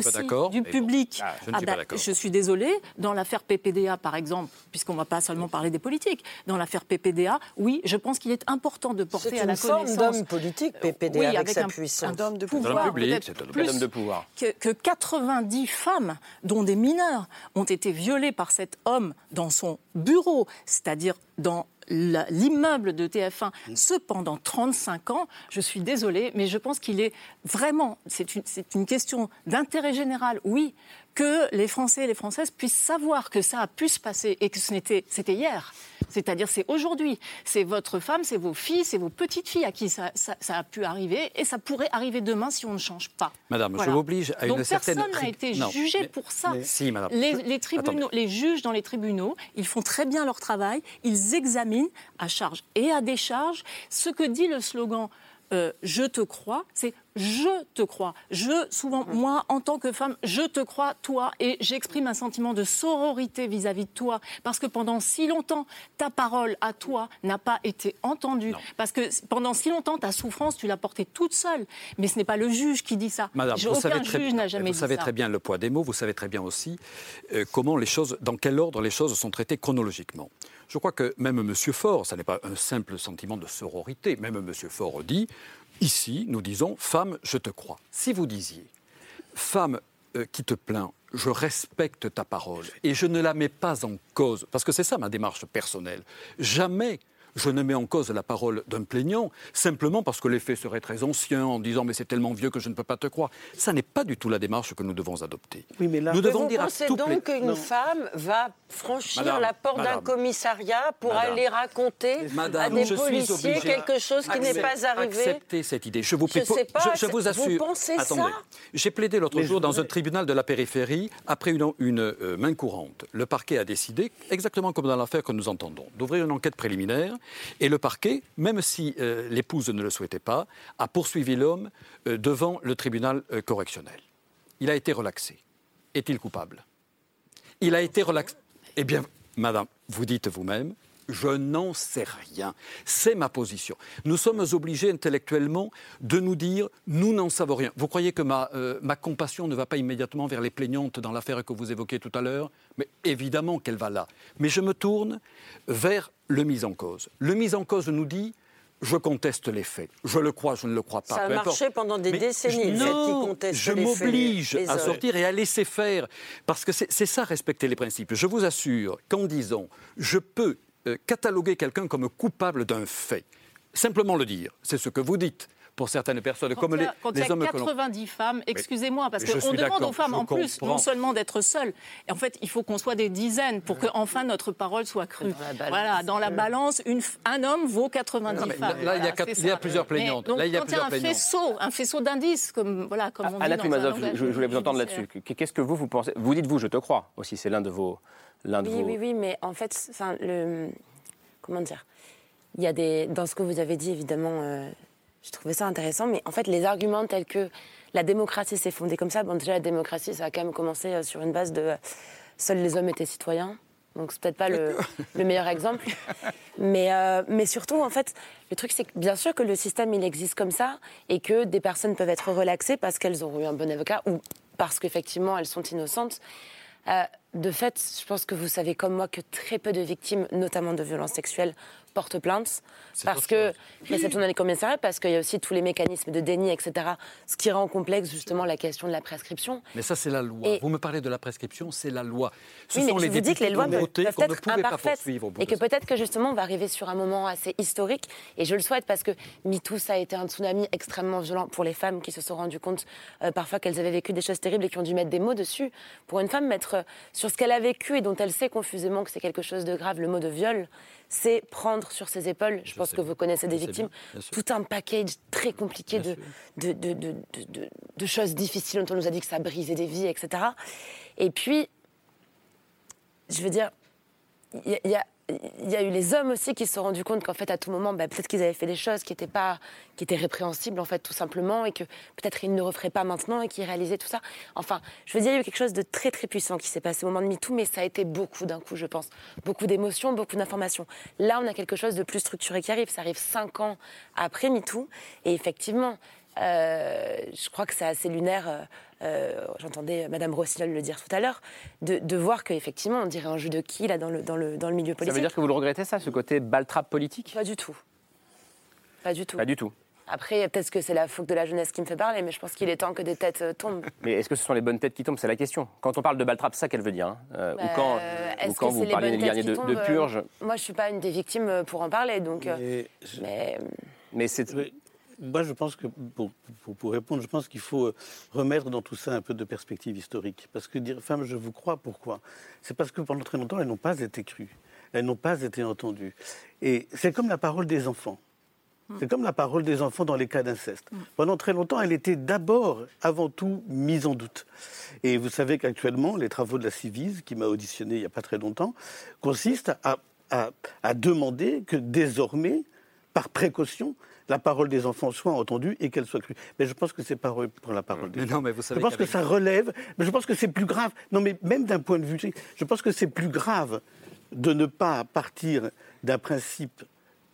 du public. Ah, je, ne suis bah, je suis désolée, dans l'affaire PPDA par exemple, puisqu'on ne va pas seulement parler des politiques, dans l'affaire PPDA, oui, je pense qu'il est important de porter à la connaissance. C'est une forme d'homme politique, PPDA, oui, avec, avec sa un, puissance. Un homme de pouvoir. c'est un homme de pouvoir. Que, que 90 femmes, dont des mineurs, ont été violées par cet homme dans son bureau, c'est-à-dire dans l'immeuble de TF1, cependant 35 ans, je suis désolée, mais je pense qu'il est vraiment, c'est une, une, question d'intérêt général, oui, que les Français et les Françaises puissent savoir que ça a pu se passer et que ce n'était, c'était hier. C'est-à-dire, c'est aujourd'hui. C'est votre femme, c'est vos filles, c'est vos petites filles à qui ça, ça, a pu arriver et ça pourrait arriver demain si on ne change pas. Madame, je m'oblige à Donc une certaine. Personne n'a été jugé pour ça. Si, madame. Les, les tribunaux, les juges dans les tribunaux, ils font très bien leur travail. Ils examinent à charge et à décharge ce que dit le slogan. Euh, je te crois, c'est je te crois. Je, souvent, moi, en tant que femme, je te crois, toi, et j'exprime un sentiment de sororité vis-à-vis de toi, parce que pendant si longtemps, ta parole à toi n'a pas été entendue, parce que pendant si longtemps, ta souffrance, tu l'as portée toute seule. Mais ce n'est pas le juge qui dit ça. Madame, vous aucun savez très, juge n'a jamais vous savez ça. très bien le poids des mots, vous savez très bien aussi euh, comment les choses, dans quel ordre les choses sont traitées chronologiquement. Je crois que même M. Faure, ça n'est pas un simple sentiment de sororité, même M. Faure dit Ici, nous disons Femme, je te crois. Si vous disiez Femme euh, qui te plaint, je respecte ta parole et je ne la mets pas en cause, parce que c'est ça ma démarche personnelle. Jamais je ne mets en cause la parole d'un plaignant simplement parce que les faits seraient très anciens en disant mais c'est tellement vieux que je ne peux pas te croire. Ça n'est pas du tout la démarche que nous devons adopter. Oui, mais là, nous devons vous dire pensez à tout donc qu'une femme va franchir Madame, la porte d'un commissariat pour madame, aller raconter Madame, à des policiers quelque chose qui n'est pas arrivé Acceptez cette idée. Je vous, Je sais pas, je, je vous assure. vous pensez Attendez. ça J'ai plaidé l'autre jour dans voudrais- un tribunal de la périphérie après une, une, euh, main courante. Le parquet a décidé, exactement comme dans l'affaire que nous entendons, d'ouvrir une enquête préliminaire et le parquet, même si euh, l'épouse ne le souhaitait pas, a poursuivi l'homme euh, devant le tribunal euh, correctionnel. Il a été relaxé. Est-il coupable? Il a été relaxé. Eh bien, madame, vous dites vous-même, je n'en sais rien. C'est ma position. Nous sommes obligés intellectuellement de nous dire, nous n'en savons rien. Vous croyez que ma, euh, ma compassion ne va pas immédiatement vers les plaignantes dans l'affaire que vous évoquez tout à l'heure? Mais évidemment qu'elle va là. Mais je me tourne vers le mis en cause. Le mis en cause nous dit, je conteste les faits. Je le crois, je ne le crois pas. Ça a marché pendant des Mais décennies, je- non, je m'oblige à sortir et à laisser faire. Parce que c'est ça, respecter les principes. Je vous assure qu'en disant je peux cataloguer quelqu'un comme coupable d'un fait, simplement le dire, c'est ce que vous dites pour certaines personnes, Quand comme il y les, a, quand il y a hommes que l'on- 90 femmes, excusez-moi, parce qu'on demande aux femmes en plus, comprends. non seulement d'être seules, et en fait, il faut qu'on soit des dizaines pour que enfin notre parole soit crue. Voilà, dans la balance, une un homme vaut 90 Non, mais femmes. là, il y a quatre- il y a plusieurs Mais plaignantes. donc, Là, il y a quand plusieurs un plaignantes. faisceau, un faisceau d'indices, comme voilà, comme on dit Anna un je, voulais vous entendre là-dessus. Qu'est-ce que vous, vous pensez Vous dites vous, je te crois aussi, c'est l'un de vos... L'un de Oui, vos... oui, oui, mais en fait, enfin, le, comment dire Il y a des, dans ce que vous avez dit, évidemment, euh, je trouvais ça intéressant, mais en fait, les arguments tels que la démocratie s'est fondée comme ça, bon, déjà, la démocratie, ça a quand même commencé euh, sur une base de euh, seuls les hommes étaient citoyens. Donc, c'est peut-être pas le, *laughs* le meilleur exemple. Mais, euh, mais surtout, en fait, le truc, c'est que bien sûr que le système, il existe comme ça et que des personnes peuvent être relaxées parce qu'elles ont eu un bon avocat ou parce qu'effectivement, elles sont innocentes. Euh, de fait, je pense que vous savez comme moi que très peu de victimes, notamment de violences sexuelles, portent plainte. Parce que, réception dans les commissariats, parce qu'il y a aussi tous les mécanismes de déni, etc. Ce qui rend complexe justement la question de la prescription. Mais ça, c'est la loi. Et- Vous me parlez de la prescription, c'est la loi. Ce oui, mais sont je les vous dis que les lois peuvent, peuvent être imparfaites et que peut-être que justement on va arriver sur un moment assez historique et je le souhaite parce que MeToo ça a été un tsunami extrêmement violent pour les femmes qui se sont rendues compte euh, parfois qu'elles avaient vécu des choses terribles et qui ont dû mettre des mots dessus. Pour une femme mettre euh, sur ce qu'elle a vécu et dont elle sait confusément que c'est quelque chose de grave, le mot de viol, c'est prendre sur ses épaules, je, pense que vous connaissez des victimes, bien, bien sûr. tout un package très compliqué de, de, de, de, choses difficiles dont on nous a dit que ça brisait des vies, etc. Et puis, je veux dire, il y, a- il y a- il y a eu les hommes aussi qui se sont rendus compte qu'en fait, à tout moment, bah, peut-être qu'ils avaient fait des choses qui étaient, pas, qui étaient répréhensibles, en fait, tout simplement, et que peut-être ils ne le referaient pas maintenant et qu'ils réalisaient tout ça. Enfin, je veux dire, il y a eu quelque chose de très, très puissant qui s'est passé au moment de MeToo, mais ça a été beaucoup d'un coup, je pense. Beaucoup d'émotions, beaucoup d'informations. Là, on a quelque chose de plus structuré qui arrive. Ça arrive cinq ans après MeToo, et effectivement, je crois que c'est assez lunaire. J'entendais Madame Rossignol le dire tout à l'heure, de, de, voir qu'effectivement, on dirait un jeu de qui là dans le, dans le, dans le milieu politique. Ça veut dire que vous le regrettez, ça, ce côté baltrap politique? Pas du tout. Pas du tout. Pas du tout. Après, peut-être que c'est la faute de la jeunesse qui me fait parler, mais je pense qu'il est temps que des têtes euh, tombent. *laughs* Mais est-ce que ce sont les bonnes têtes qui tombent? C'est la question. Quand on parle de Baltrap, c'est ça qu'elle veut dire. Hein euh, ou quand, euh, ou quand vous parlez des de, de, purge. moi, je ne suis pas une des victimes pour en parler. Donc, mais, mais... mais c'est. Moi, je pense que, pour, pour, pour répondre, je pense qu'il faut remettre dans tout ça un peu de perspective historique. Parce que dire femme, je vous crois, pourquoi? C'est parce que pendant très longtemps, elles n'ont pas été crues. Elles n'ont pas été entendues. Et c'est comme la parole des enfants. Mm. C'est comme la parole des enfants dans les cas d'inceste. Mm. Pendant très longtemps, elle était d'abord, avant tout, mise en doute. Et vous savez qu'actuellement, les travaux de la Civise, qui m'a auditionné il n'y a pas très longtemps, consistent à, à, demander que désormais, par précaution, la parole des enfants soit entendue et qu'elle soit crue. Mais je pense que c'est pas pour la parole des enfants. Non, mais vous savez je pense que ça relève, mais je pense que c'est plus grave. Non, mais même d'un point de vue, je pense que c'est plus grave de ne pas partir d'un principe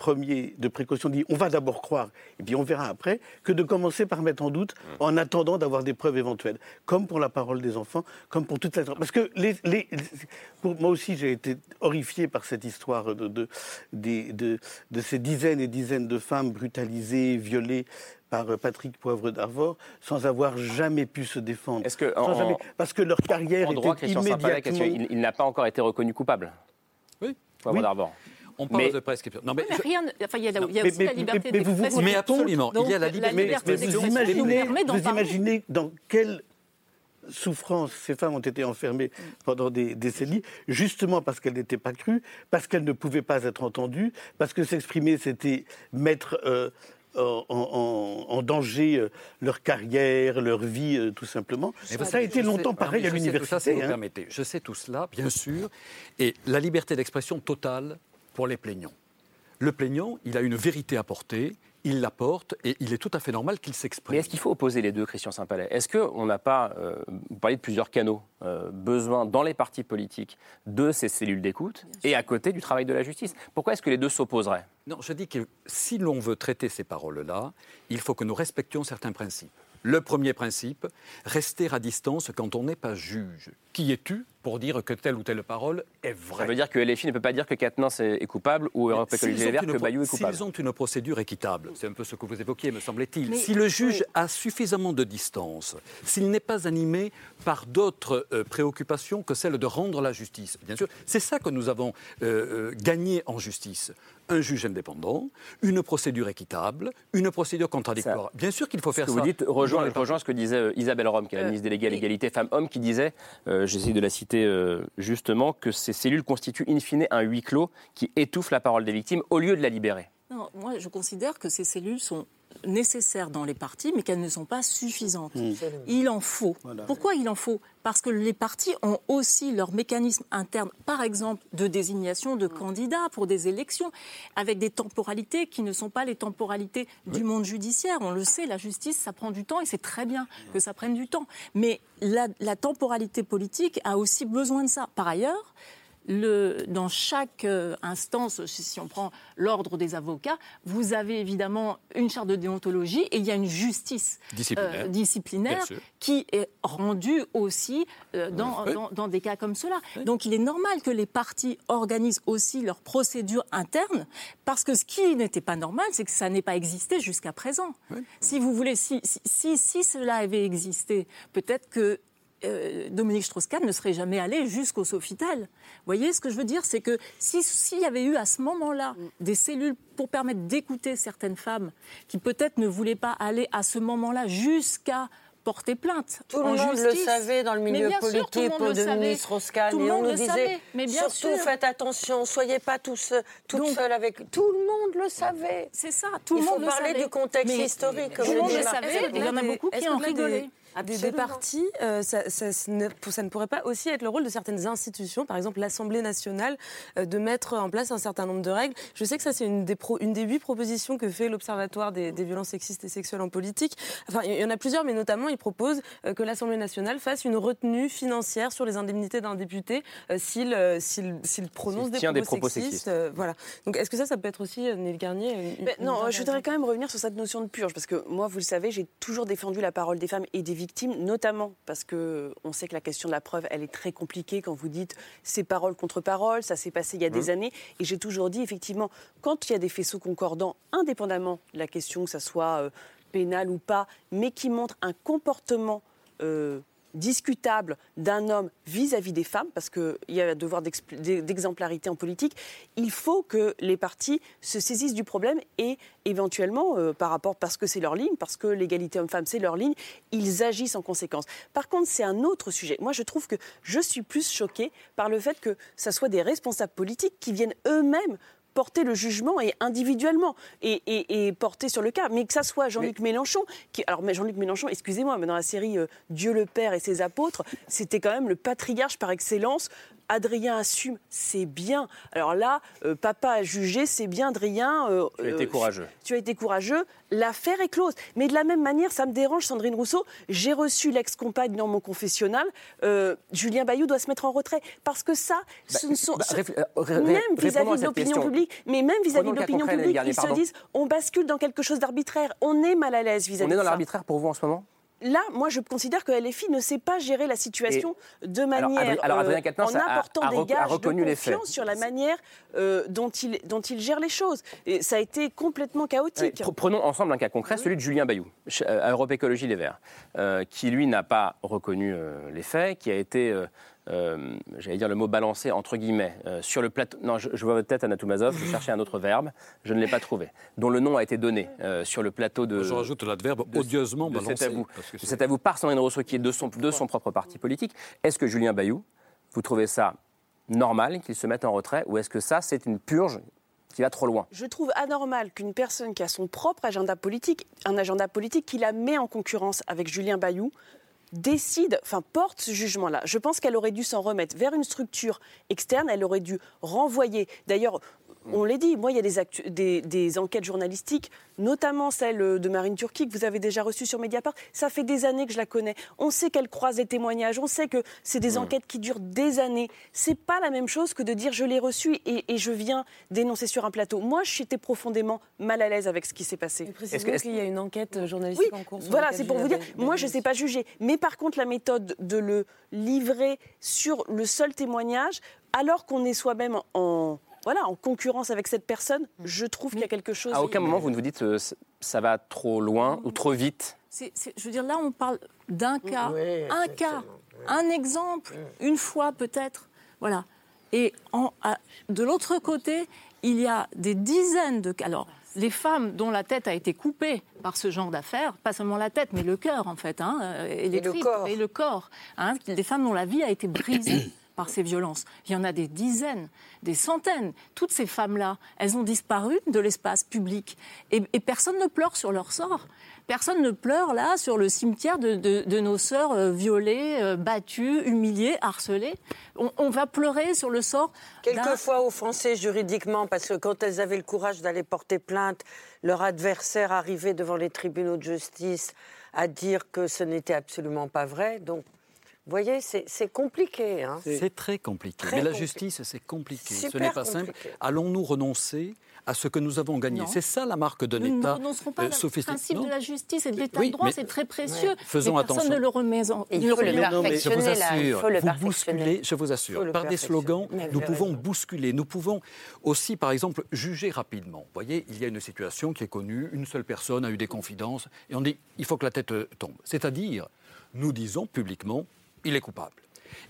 premier de précaution dit on va d'abord croire et puis on verra après, que de commencer par mettre en doute mmh. en attendant d'avoir des preuves éventuelles, comme pour la parole des enfants, comme pour toute la... Parce que les, les, pour moi aussi j'ai été horrifié par cette histoire de, de, de, de, ces dizaines et dizaines de femmes brutalisées, violées par Patrick Poivre d'Arvor sans avoir jamais pu se défendre. Est-ce que parce que leur carrière en droit, était immédiatement... il, il n'a pas encore été reconnu coupable? Oui. Poivre oui. d'Arvor. On parle de prescription. Non, mais, rien, enfin, il y a, il y a aussi mais, la liberté d'expression. Mais absolument, il y a la liberté d'expression. Vous imaginez, vous imaginez dans quelle souffrance ces femmes ont été enfermées pendant des décennies, justement parce qu'elles n'étaient pas crues, parce qu'elles ne pouvaient pas être entendues, parce que s'exprimer, c'était mettre... Euh, en, en, en, danger euh, leur carrière, leur vie, euh, tout simplement. Mais ça a été longtemps sais, pareil à l'université. Si vous hein. permettez. Je sais tout cela, bien sûr. Et la liberté d'expression totale pour les plaignants. Le plaignant, il a une vérité à porter, il l'apporte et il est tout à fait normal qu'il s'exprime. Mais est-ce qu'il faut opposer les deux, Christian Saint-Palais? Est-ce qu'on n'a pas, euh, vous parlez de plusieurs canaux, euh, besoin dans les partis politiques de ces cellules d'écoute et à côté du travail de la justice? Pourquoi est-ce que les deux s'opposeraient? Non, je dis que si l'on veut traiter ces paroles-là, il faut que nous respections certains principes. Le premier principe, rester à distance quand on n'est pas juge. Qui es-tu pour dire que telle ou telle parole est vraie Ça veut dire que LFI ne peut pas dire que Katnins est coupable ou Europe Écologie Les Verts que Bayou est coupable. S'ils ont une procédure équitable, c'est un peu ce que vous évoquiez, me semble-t-il. Si le juge a suffisamment de distance, s'il n'est pas animé par d'autres euh, préoccupations que celle de rendre la justice, bien sûr, c'est ça que nous avons euh, euh, gagné en justice un juge indépendant, une procédure équitable, une procédure contradictoire. Bien sûr qu'il faut faire ce que ça. Vous dites rejoint, rejoint ce que disait Isabelle Rome, qui est la ministre déléguée à l'égalité femmes-hommes, qui disait, j'essaie de la citer euh, justement que ces cellules constituent in fine un huis clos qui étouffe la parole des victimes au lieu de la libérer. Non, moi, je considère que ces cellules sont nécessaires dans les partis, mais qu'elles ne sont pas suffisantes. Mmh. Il en faut. Pourquoi il en faut? Parce que les partis ont aussi leurs mécanismes internes, par exemple de désignation de candidats pour des élections, avec des temporalités qui ne sont pas les temporalités du monde judiciaire. On le sait, la justice, ça prend du temps et c'est très bien que ça prenne du temps. Mais la, la temporalité politique a aussi besoin de ça. Par ailleurs, le, dans chaque euh, instance, si on prend l'ordre des avocats, vous avez évidemment une charte de déontologie et il y a une justice disciplinaire, euh, qui est rendue aussi euh, dans, dans, des cas comme cela. Donc il est normal que les partis organisent aussi leurs procédures internes, parce que ce qui n'était pas normal, c'est que ça n'ait pas existé jusqu'à présent. Si vous voulez, si, si, si cela avait existé, peut-être que euh, Dominique Strauss-Kahn ne serait jamais allé jusqu'au Sofitel. Vous voyez, ce que je veux dire, c'est que s'il y avait eu à ce moment-là des cellules pour permettre d'écouter certaines femmes qui peut-être ne voulaient pas aller à ce moment-là jusqu'à porter plainte. Tout le monde le savait dans le milieu politique pour Dominique Strauss-Kahn. Et on nous disait, mais bien surtout faites attention, soyez pas tous, toutes seules avec... Tout le monde le savait. C'est ça, tout le monde le savait. Il faut parler du contexte historique. Tout le monde le savait, il y en a beaucoup qui ont rigolé. Des, des, partis, euh, ça, ça, ça, ne, ça, ne, pourrait pas aussi être le rôle de certaines institutions, par exemple l'Assemblée nationale, euh, de mettre en place un certain nombre de règles. Je sais que ça, c'est une, une, des huit propositions que fait l'Observatoire des, des, violences sexistes et sexuelles en politique. Enfin, il y en a plusieurs, mais notamment, il propose euh, que l'Assemblée nationale fasse une retenue financière sur les indemnités d'un député euh, s'il prononce des propos, des propos, sexistes. sexistes. Euh, voilà. Donc, est-ce que ça, ça peut être aussi, Neil Garnier une, une, Non, je voudrais quand même revenir sur cette notion de purge, parce que moi, vous le savez, j'ai toujours défendu la parole des femmes et des victimes, notamment parce que on sait que la question de la preuve, elle est très compliquée quand vous dites c'est parole contre parole, ça s'est passé il y a mmh. des années, et j'ai toujours dit effectivement quand il y a des faisceaux concordants, indépendamment de la question que ça soit euh, pénal ou pas, mais qui montrent un comportement euh, discutable d'un homme vis-à-vis -vis des femmes, parce qu'il y a un devoir d'exemplarité en politique, il faut que les partis se saisissent du problème et éventuellement, euh, par rapport, parce que c'est leur ligne, parce que l'égalité homme-femme c'est leur ligne, ils agissent en conséquence. Par contre, c'est un autre sujet. Moi, je trouve que je suis plus choquée par le fait que ce soit des responsables politiques qui viennent eux-mêmes porter le jugement et individuellement et, et, et, porter sur le cas. Mais que ça soit Jean-Luc mais... Mélenchon, qui, alors Jean-Luc Mélenchon, excusez-moi, mais dans la série euh, Dieu le Père et ses apôtres, c'était quand même le patriarche par excellence. Adrien assume, c'est bien. Alors là, euh, papa a jugé, c'est bien, Adrien. Euh, tu as été courageux. Tu as été courageux. L'affaire est close. Mais de la même manière, ça me dérange, Sandrine Rousseau. J'ai reçu l'ex-compagne dans mon confessionnal. Euh, Julien Bayou doit se mettre en retrait. Parce que ça, bah, ce ne sont. Bah, même vis-à-vis de l'opinion publique, mais même vis-à-vis de l'opinion publique, ils se disent on bascule dans quelque chose d'arbitraire. On est mal à l'aise vis-à-vis de ça. On est dans l'arbitraire pour vous en ce moment? Là, moi, je considère que LFI ne sait pas gérer la situation et de manière alors, Adrien euh, en apportant a, a, des gages reconnu de les confiance faits. sur la manière euh, dont, il, dont il gère les choses. Et ça a été complètement chaotique. Oui, prenons ensemble un cas concret, celui de Julien Bayou, à Europe Écologie Les Verts, euh, qui lui n'a pas reconnu euh, les faits, qui a été euh, j'allais dire le mot balancé entre guillemets, euh, sur le plateau. Non, je, je vois votre tête, Anna Toumazov, je cherchais un autre verbe, je ne l'ai pas trouvé, dont le nom a été donné euh, sur le plateau de. Je rajoute l'adverbe odieusement de balancé. C'est à vous, c'est à vous par Sandrine Rousseau, qui est de son, de son propre parti politique. Est-ce que Julien Bayou, vous trouvez ça normal qu'il se mette en retrait, ou est-ce que ça, c'est une purge qui va trop loin? Je trouve anormal qu'une personne qui a son propre agenda politique, un agenda politique qui la met en concurrence avec Julien Bayou, décide, enfin porte ce jugement-là. Je pense qu'elle aurait dû s'en remettre vers une structure externe, elle aurait dû renvoyer. D'ailleurs, on l'a dit, moi, il y a des, actu- des, des, enquêtes journalistiques, notamment celle de Marine Turki, que vous avez déjà reçue sur Mediapart. Ça fait des années que je la connais. On sait qu'elle croise les témoignages, on sait que c'est des enquêtes qui durent des années. C'est pas la même chose que de dire je l'ai reçue et, et, je viens dénoncer sur un plateau. Moi, j'étais profondément mal à l'aise avec ce qui s'est passé. Est-ce qu'il est y a une enquête journalistique oui, en cours Voilà, c'est pour vous dire, moi, je ne sais pas juger. Mais par contre, la méthode de le livrer sur le seul témoignage, alors qu'on est soi-même en voilà, en concurrence avec cette personne, je trouve qu'il y a quelque chose. À aucun moment vous ne vous dites euh, ça va trop loin ou trop vite. Je veux dire, là, on parle d'un cas, oui, un cas, un exemple, une fois peut-être. Voilà. Et en, à, de l'autre côté, il y a des dizaines de cas. Alors, les femmes dont la tête a été coupée par ce genre d'affaires, pas seulement la tête, mais le cœur en fait, hein, et, les et, tripes, le corps. et le corps. Hein, des femmes dont la vie a été brisée par ces violences. Il y en a des dizaines, des centaines. Toutes ces femmes-là, elles ont disparu de l'espace public. Et, personne ne pleure sur leur sort. Personne ne pleure là sur le cimetière de, nos sœurs euh, violées, euh, battues, humiliées, harcelées. On, on, va pleurer sur le sort. Quelquefois offensées juridiquement, parce que quand elles avaient le courage d'aller porter plainte, leur adversaire arrivait devant les tribunaux de justice à dire que ce n'était absolument pas vrai. Donc vous voyez, c'est compliqué. Hein. C'est très compliqué. Très Mais la justice, c'est compliqué. Super Ce n'est pas simple. Allons-nous renoncer à ce que nous avons gagné? C'est ça la marque d'un Nous ne État renoncerons pas euh, au sophistiqué. principe Non. de la justice et de l'état Oui, de droit, c'est très précieux. Faisons mais personne attention. ne le remet en Il ne le faut le perfectionner. Je vous assure, le vous bousculez, je vous assure, le par des slogans, Mais nous pouvons raison. bousculer, nous pouvons aussi, par exemple, juger rapidement. Vous voyez, il y a une situation qui est connue, une seule personne a eu des confidences, et on dit, il faut que la tête tombe. C'est-à-dire, nous disons publiquement, il est coupable.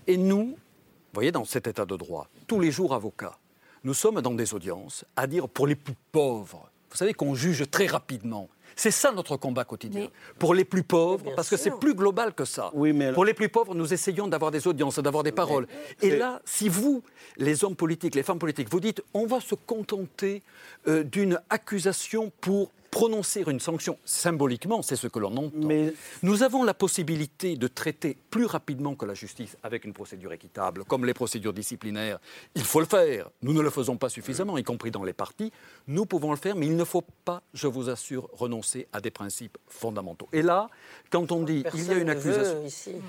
Et nous, vous voyez, dans cet état de droit, tous les jours avocats, nous sommes dans des audiences à dire pour les plus pauvres, vous savez qu'on juge très rapidement. C'est ça notre combat quotidien. Pour les plus pauvres, Bien parce que c'est plus global que ça. Oui, mais alors- Pour les plus pauvres, nous essayons d'avoir des audiences, d'avoir des paroles. Et là, si vous, les hommes politiques, les femmes politiques, vous dites on va se contenter euh, d'une accusation pour prononcer une sanction symboliquement, c'est ce que l'on entend. Mais nous avons la possibilité de traiter plus rapidement que la justice avec une procédure équitable, comme les procédures disciplinaires. Il faut le faire. Nous ne le faisons pas suffisamment, y compris dans les partis. Nous pouvons le faire, mais il ne faut pas, je vous assure, renoncer à des principes fondamentaux. Et là, quand on dit il y a une accusation,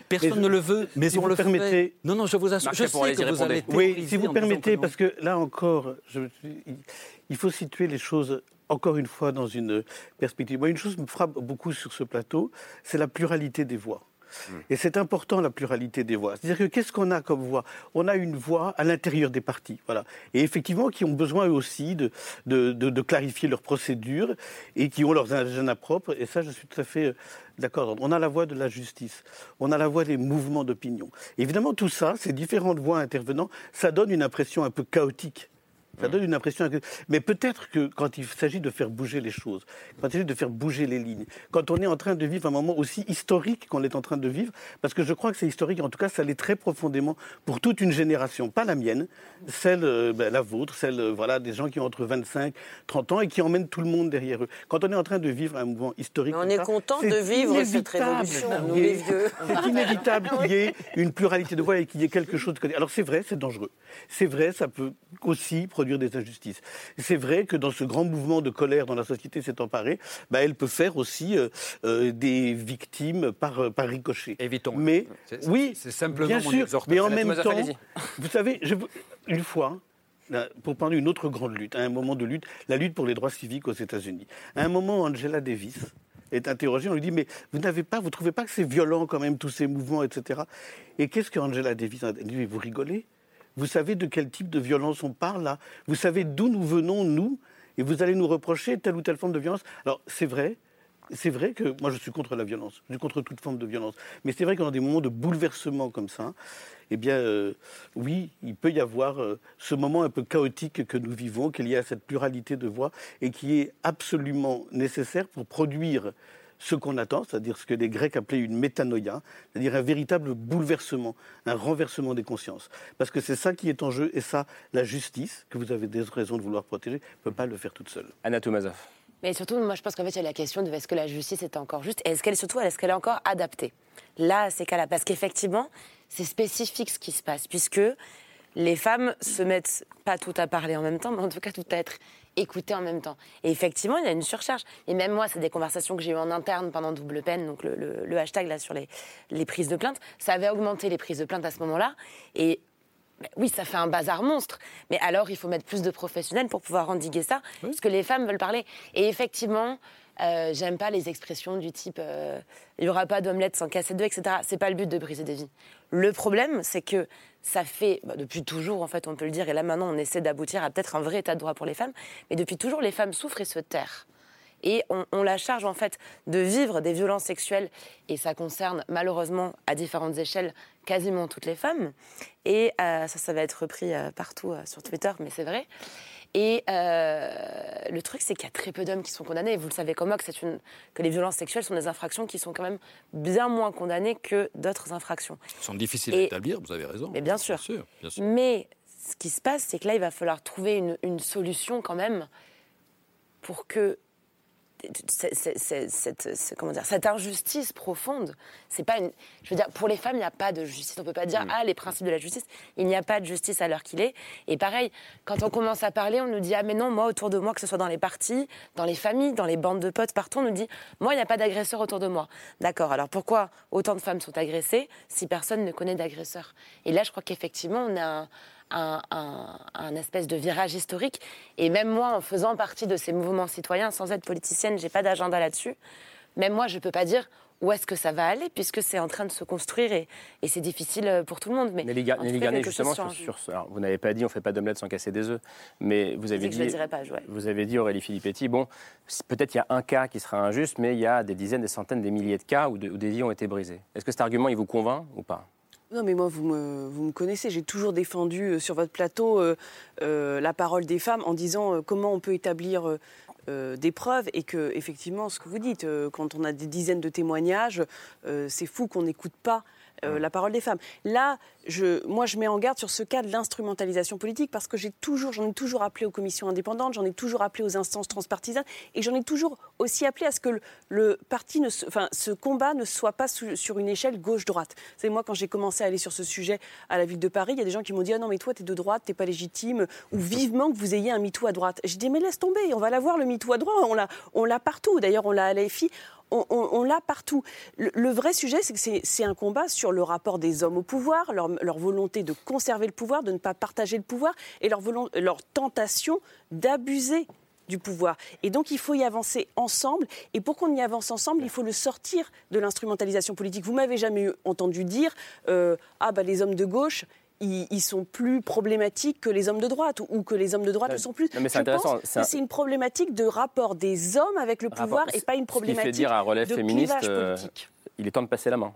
personne ne le veut, mais on le permettez... Non, non, je vous assure. Je sais que vous allez oui, si vous permettez, parce que là encore, je, il faut situer les choses encore une fois dans une perspective. Moi, une chose me frappe beaucoup sur ce plateau, c'est la pluralité des voix. Hmm. Et c'est important la pluralité des voix. C'est-à-dire que qu'est-ce qu'on a comme voix? On a une voix à l'intérieur des partis, voilà. Et effectivement, qui ont besoin eux aussi de, de, clarifier leurs procédures et qui ont leurs agenda propres. Et ça, je suis tout à fait euh, d'accord. On a la voix de la justice, on a la voix des mouvements d'opinion. Évidemment, tout ça, ces différentes voix intervenant, ça donne une impression un peu chaotique ça donne une impression. Mais peut-être que quand il s'agit de faire bouger les choses, quand il s'agit de faire bouger les lignes, quand on est en train de vivre un moment aussi historique qu'on est en train de vivre, parce que je crois que c'est historique, en tout cas, ça l'est très profondément pour toute une génération, pas la mienne, celle, euh, ben, la vôtre, celle euh, voilà, des gens qui ont entre 25 30 ans et qui emmènent tout le monde derrière eux. Quand on est en train de vivre un mouvement historique. on est content de vivre cette révolution, nous les vieux. *laughs* C'est inévitable qu'il y ait une pluralité de voix et qu'il y ait quelque chose de. Alors c'est vrai, c'est dangereux. C'est vrai, ça peut aussi produire des injustices. C'est vrai que dans ce grand mouvement de colère dont la société s'est emparée, bah, elle peut faire aussi euh, euh, des victimes par, euh, par ricochet. Évitons. Mais oui, c'est simplement bien mon sûr. Mais en même temps, vous savez, je, une fois, pour prendre une autre grande lutte, à un moment de lutte, la lutte pour les droits civiques aux États-Unis. À un moment, Angela Davis est interrogée, on lui dit mais vous n'avez pas, vous trouvez pas que c'est violent quand même tous ces mouvements, etc. Et qu'est-ce que Angela Davis a dit? Vous rigolez? Vous savez de quel type de violence on parle là. Vous savez d'où nous venons, nous Et vous allez nous reprocher telle ou telle forme de violence. Alors, c'est vrai, c'est vrai que moi je suis contre la violence, je suis contre toute forme de violence. Mais c'est vrai que dans des moments de bouleversement comme ça, eh bien, euh, oui, il peut y avoir euh, ce moment un peu chaotique que nous vivons, qu'il y a cette pluralité de voix et qui est absolument nécessaire pour produire ce qu'on attend, c'est-à-dire ce que les Grecs appelaient une métanoïa, c'est-à-dire un véritable bouleversement, un renversement des consciences. Parce que c'est ça qui est en jeu, et ça, la justice, que vous avez des raisons de vouloir protéger, ne peut pas le faire toute seule. Anna Tomazov. Mais surtout, moi, je pense qu'en fait, il y a la question de est-ce que la justice est encore juste, et est-ce qu'elle surtout, est-ce qu'elle est encore adaptée? Là, c'est cas-là, parce qu'effectivement, c'est spécifique ce qui se passe, puisque les femmes se mettent pas tout à parler en même temps, mais en tout cas tout à être écoutées en même temps. Et effectivement, il y a une surcharge. Et même moi, c'est des conversations que j'ai eues en interne pendant double peine, donc le, hashtag là sur les, les, prises de plainte, ça avait augmenté les prises de plainte à ce moment-là. Et ben oui, ça fait un bazar monstre. Mais alors, il faut mettre plus de professionnels pour pouvoir endiguer ça, parce que les femmes veulent parler. Et effectivement, euh, j'aime pas les expressions du type euh, il n'y aura pas d'omelette sans casser deux, etc. C'est pas le but de briser des vies. Le problème, c'est que ça fait, bah, depuis toujours, en fait, on peut le dire, et là maintenant, on essaie d'aboutir à peut-être un vrai état de droit pour les femmes, mais depuis toujours, les femmes souffrent et se tairent. Et on, la charge, en fait, de vivre des violences sexuelles, et ça concerne, malheureusement, à différentes échelles, quasiment toutes les femmes. Et euh, ça, ça va être repris partout sur Twitter, mais c'est vrai. Et euh, le truc, c'est qu'il y a très peu d'hommes qui sont condamnés. vous le savez comme moi que, une, que les violences sexuelles sont des infractions qui sont quand même bien moins condamnées que d'autres infractions. Elles sont difficiles à établir, vous avez raison. Mais bien sûr. Mais ce qui se passe, c'est que là, il va falloir trouver une, une solution quand même pour que cette, injustice profonde, c'est pas une. Je veux dire, pour les femmes, il n'y a pas de justice. On peut pas dire, mm. ah, les principes de la justice, il n'y a pas de justice à l'heure qu'il est. Et pareil, quand on commence à parler, on nous dit, ah, mais non, moi, autour de moi, que ce soit dans les partis, dans les familles, dans les bandes de potes, partout, on nous dit, moi, il n'y a pas d'agresseur autour de moi. D'accord, alors pourquoi autant de femmes sont agressées si personne ne connaît d'agresseur? Et là, je crois qu'effectivement, on a un un, espèce de virage historique. Et même moi, en faisant partie de ces mouvements citoyens, sans être politicienne, j'ai pas d'agenda là-dessus. Même moi, je peux pas dire où est-ce que ça va aller, puisque c'est en train de se construire et, c'est difficile euh, pour tout le monde. Mais Nelly, Garnier, justement, sur, vous n'avez pas dit on ne fait pas d'omelette sans casser des œufs, mais vous avez dit, pas, vous avez dit Aurélie Filippetti, bon, peut-être il y a un cas qui sera injuste, mais il y a des dizaines, des centaines, des milliers de cas où, où des vies ont été brisées. Est-ce que cet argument, il vous convainc ou pas? Non, mais moi, vous me, connaissez. J'ai toujours défendu euh, sur votre plateau euh, euh, la parole des femmes en disant comment on peut établir des preuves et que, effectivement, ce que vous dites, quand on a des dizaines de témoignages, c'est fou qu'on n'écoute pas euh, la parole des femmes. Là, je, moi, je mets en garde sur ce cas de l'instrumentalisation politique parce que j'ai toujours, j'en ai toujours appelé aux commissions indépendantes, j'en ai toujours appelé aux instances transpartisanes et j'en ai toujours aussi appelé à ce que le, parti, ne, enfin, ce combat ne soit pas sur une échelle gauche-droite. C'est moi quand j'ai commencé à aller sur ce sujet à la ville de Paris, il y a des gens qui m'ont dit ah non mais toi t'es de droite, t'es pas légitime ou vivement que vous ayez un MeToo à droite. J'ai dit mais laisse tomber, on va l'avoir le MeToo à droite, on l'a, on l'a partout. D'ailleurs on l'a à l'AFI, on, l'a partout. Le, vrai sujet, c'est que c'est un combat sur le rapport des hommes au pouvoir, leur, volonté de conserver le pouvoir, de ne pas partager le pouvoir, et leur, tentation d'abuser du pouvoir. Et donc il faut y avancer ensemble. Et pour qu'on y avance ensemble, il faut le sortir de l'instrumentalisation politique. Vous m'avez jamais entendu dire euh, ah bah les hommes de gauche ils, sont plus problématiques que les hommes de droite ou que les hommes de droite ne sont plus. mais c'est intéressant. C'est une problématique de rapport des hommes avec le pouvoir et pas une problématique ce qui fait dire à relève de féministe, euh, il est temps de passer la main.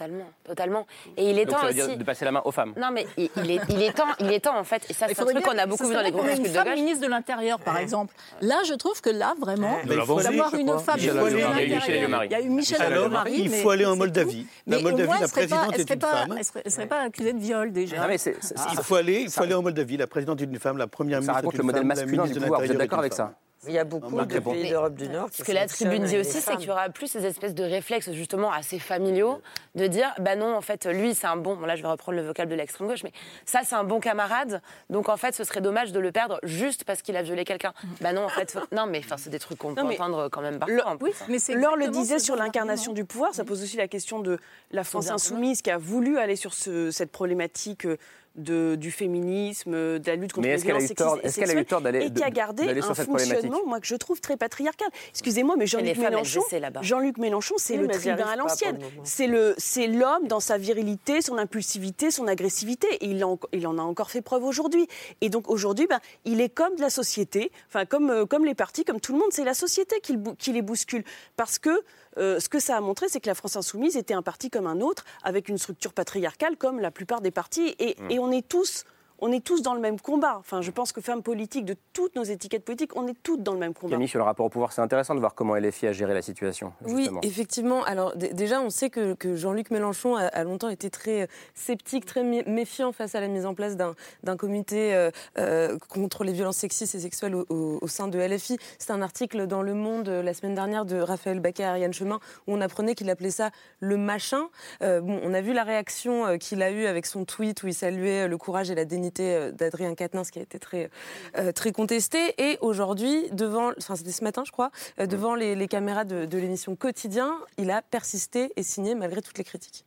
Totalement, totalement. Et il est Donc, temps ça veut aussi. Dire de passer la main aux femmes. Non, mais il, est, il est temps, il est temps en fait. Et ça, c'est un truc qu'on a beaucoup vu dans les groupes de gauche. ministre de l'Intérieur, par exemple. Là, je trouve que là, vraiment, d'avoir une femme Il y a eu Michel Il y a eu Michel Alors, il faut aller en Moldavie. La Moldavie, la présidente est une femme. Elle ne serait pas accusée de viol déjà. Il faut aller, il faut aller en Moldavie. La présidente est une femme, la première ministre. Ça raconte le modèle masculin du pouvoir. Vous êtes d'accord avec ça il y a beaucoup de pays d'Europe du Nord. Ce que la tribune dit aussi, c'est qu'il y aura plus ces espèces de réflexes justement assez familiaux de dire bah non, en fait, lui, c'est un bon. Bon, là, je vais reprendre le vocal de l'extrême gauche, mais ça, c'est un bon camarade. Donc, en fait, ce serait dommage de le perdre juste parce qu'il a violé quelqu'un. Bah non, en fait, non, mais enfin, c'est des trucs qu'on peut entendre quand même parfois. Oui, mais Laure le disait sur l'incarnation du pouvoir. Ça pose aussi la question de la France insoumise qui a voulu aller sur cette problématique euh, de, du féminisme, de la lutte contre les violences sexistes et sexuelles, a eu tort d'aller, et qui a gardé un fonctionnement, moi, que je trouve très patriarcal. Excusez-moi, mais Jean-Luc Mélenchon, Jean-Luc Mélenchon, c'est le tribun à l'ancienne. C'est le, c'est l'homme dans sa virilité, son impulsivité, son agressivité, et il, en, il en a encore fait preuve aujourd'hui. Et donc aujourd'hui, ben, il est comme de la société, enfin comme, euh, comme les partis, comme tout le monde, c'est la société qui, qui les bouscule, parce que euh, ce que ça a montré, c'est que la France insoumise était un parti comme un autre, avec une structure patriarcale comme la plupart des partis. Et, mmh. et on est tous on est tous dans le même combat. Enfin, je pense que femmes politiques, de toutes nos étiquettes politiques, on est toutes dans le même combat. Camille, sur le rapport au pouvoir, c'est intéressant de voir comment LFI a géré la situation. Oui, effectivement. Alors déjà, on sait que, Jean-Luc Mélenchon a, longtemps été très euh, sceptique, très méfiant face à la mise en place d'un comité euh, euh, contre les violences sexistes et sexuelles au, sein de LFI. C'est un article dans Le Monde la semaine dernière de Raphaël Baquet et Ariane Chemin où on apprenait qu'il appelait ça le machin. bon, on a vu la réaction qu'il a eue avec son tweet où il saluait le courage et la dignité euh, d'Adrien Quatennens qui a été très, euh, très contesté. Et aujourd'hui, devant, enfin c'était ce matin je crois, euh, devant les, caméras de, l'émission Quotidien, il a persisté et signé malgré toutes les critiques.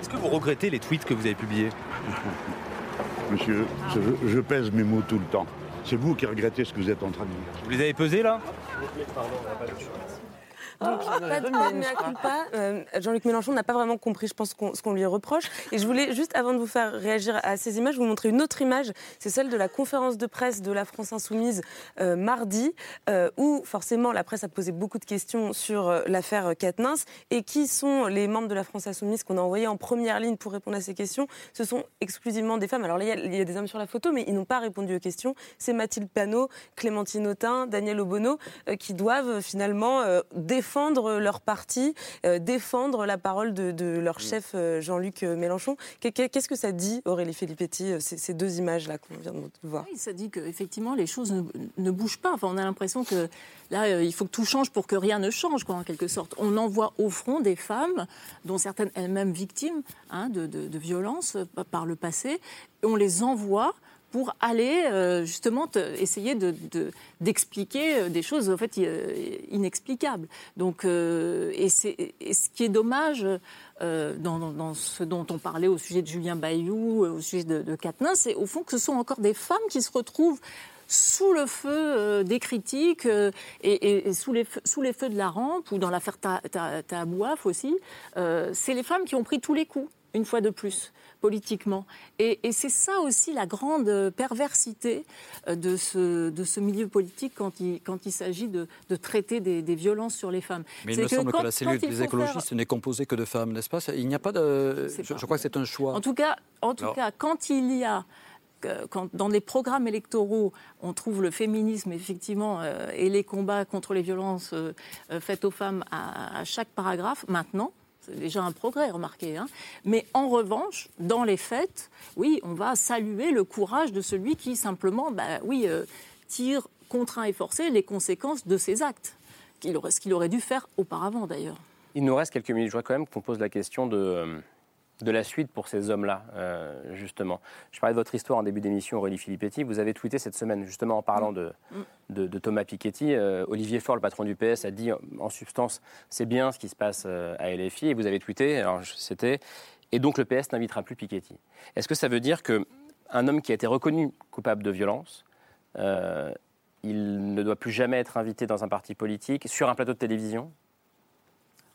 Est-ce que vous regrettez les tweets que vous avez publiés? *laughs* Monsieur, je, pèse mes mots tout le temps. C'est vous qui regrettez ce que vous êtes en train de dire. Vous les avez pesés là? Donc, ah, pas de euh, Jean-Luc Mélenchon n'a pas vraiment compris, je pense, ce qu'on lui reproche. Et je voulais, juste avant de vous faire réagir à ces images, vous montrer une autre image. C'est celle de la conférence de presse de la France Insoumise euh, mardi, euh, où forcément la presse a posé beaucoup de questions sur l'affaire Katnins. Et qui sont les membres de la France Insoumise qu'on a envoyés en première ligne pour répondre à ces questions? Ce sont exclusivement des femmes. Alors là, il y, a des hommes sur la photo, mais ils n'ont pas répondu aux questions. C'est Mathilde Panot, Clémentine Autain, Daniel Obono, qui doivent finalement défendre défendre leur parti, euh, défendre la parole de, leur mm. chef euh, Jean-Luc euh, Mélenchon. Qu'est-ce que ça dit, Aurélie Filippetti, ces, deux images-là qu'on vient de voir? Oui, Ça dit qu'effectivement, les choses ne, bougent pas. Enfin, on a l'impression que là, il faut que tout change pour que rien ne change, quoi, en quelque sorte. On envoie au front des femmes, dont certaines elles-mêmes victimes hein, de, de violences par le passé, et on les envoie pour aller euh, justement essayer d'expliquer de, euh, des choses en fait euh, inexplicables. Donc, et, ce qui est dommage dans, ce dont on parlait au sujet de Julien Bayou, au sujet de, de c'est au fond que ce sont encore des femmes qui se retrouvent sous le feu des critiques et, sous, les feux, de la rampe ou dans l'affaire Tabouaf aussi. c'est les femmes qui ont pris tous les coups, une fois de plus politiquement. Et, c'est ça aussi la grande perversité euh, de ce, de ce milieu politique quand il, quand il s'agit de, de, traiter des, des, violences sur les femmes. Mais il me semble que la cellule des écologistes n'est composée que de femmes, n'est-ce pas? Il n'y a pas de... Je, crois que c'est un choix. En tout cas, en tout cas quand il y a quand dans les programmes électoraux, on trouve le féminisme, effectivement, euh, et les combats contre les violences euh, faites aux femmes à, à chaque paragraphe, maintenant, C'est déjà un progrès, remarquez. Hein. Mais en revanche, dans les faits, oui, on va saluer le courage de celui qui simplement, bah, oui, euh, tire contraint et forcé les conséquences de ses actes, ce qu'il aurait dû faire auparavant d'ailleurs. Il nous reste quelques minutes. Je vois quand même qu'on pose la question de, euh, de la suite pour ces hommes-là, euh, justement. Je parlais de votre histoire en début d'émission, Aurélie Filippetti. Vous avez tweeté cette semaine, justement, en parlant de, mm. de, Thomas Piketty. Euh, Olivier Faure, le patron du PS, a dit en substance c'est bien ce qui se passe à LFI. Et vous avez tweeté, alors c'était et donc le PS n'invitera plus Piketty. Est-ce que ça veut dire qu'un homme qui a été reconnu coupable de violence, il ne doit plus jamais être invité dans un parti politique, sur un plateau de télévision?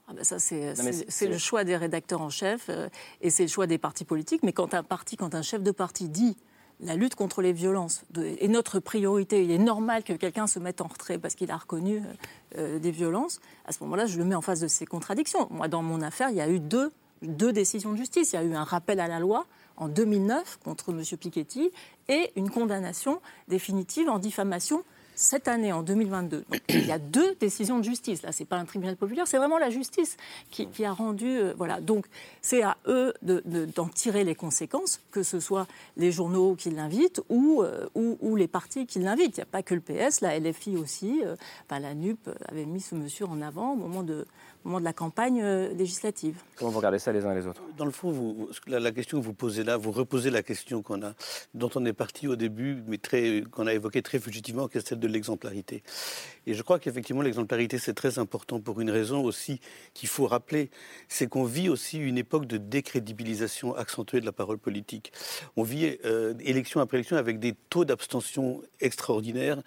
Ah ben ça, c'est le choix des rédacteurs en chef euh, et c'est le choix des partis politiques. Mais quand un parti, quand un chef de parti dit la lutte contre les violences est notre priorité, il est normal que quelqu'un se mette en retrait parce qu'il a reconnu euh, euh, des violences, à ce moment-là, je le mets en face de ces contradictions. Moi, dans mon affaire, il y a eu deux, deux décisions de justice. Il y a eu un rappel à la loi en 2009 contre M. Piketty et une condamnation définitive en diffamation cette année, en 2022, il y a deux décisions de justice. Là, c'est pas un tribunal populaire, c'est vraiment la justice qui, a rendu. Euh, voilà. Donc, c'est à eux d'en tirer les conséquences, que ce soit les journaux qui l'invitent ou, euh, les partis qui l'invitent. Il n'y a pas que le PS, la LFI aussi. Euh, la NUP avait mis ce monsieur en avant au moment de, au moment de la campagne euh, législative. Comment vous regardez ça les uns et les autres? Dans le fond, vous, la, question que vous posez là, vous reposez la question qu'on a, dont on est parti au début, mais qu'on a évoquée très fugitivement, qui est celle de l'exemplarité. Et je crois qu'effectivement, l'exemplarité, c'est très important pour une raison aussi qu'il faut rappeler, c'est qu'on vit aussi une époque de décrédibilisation accentuée de la parole politique. On vit euh, élection après élection avec des taux d'abstention extraordinaires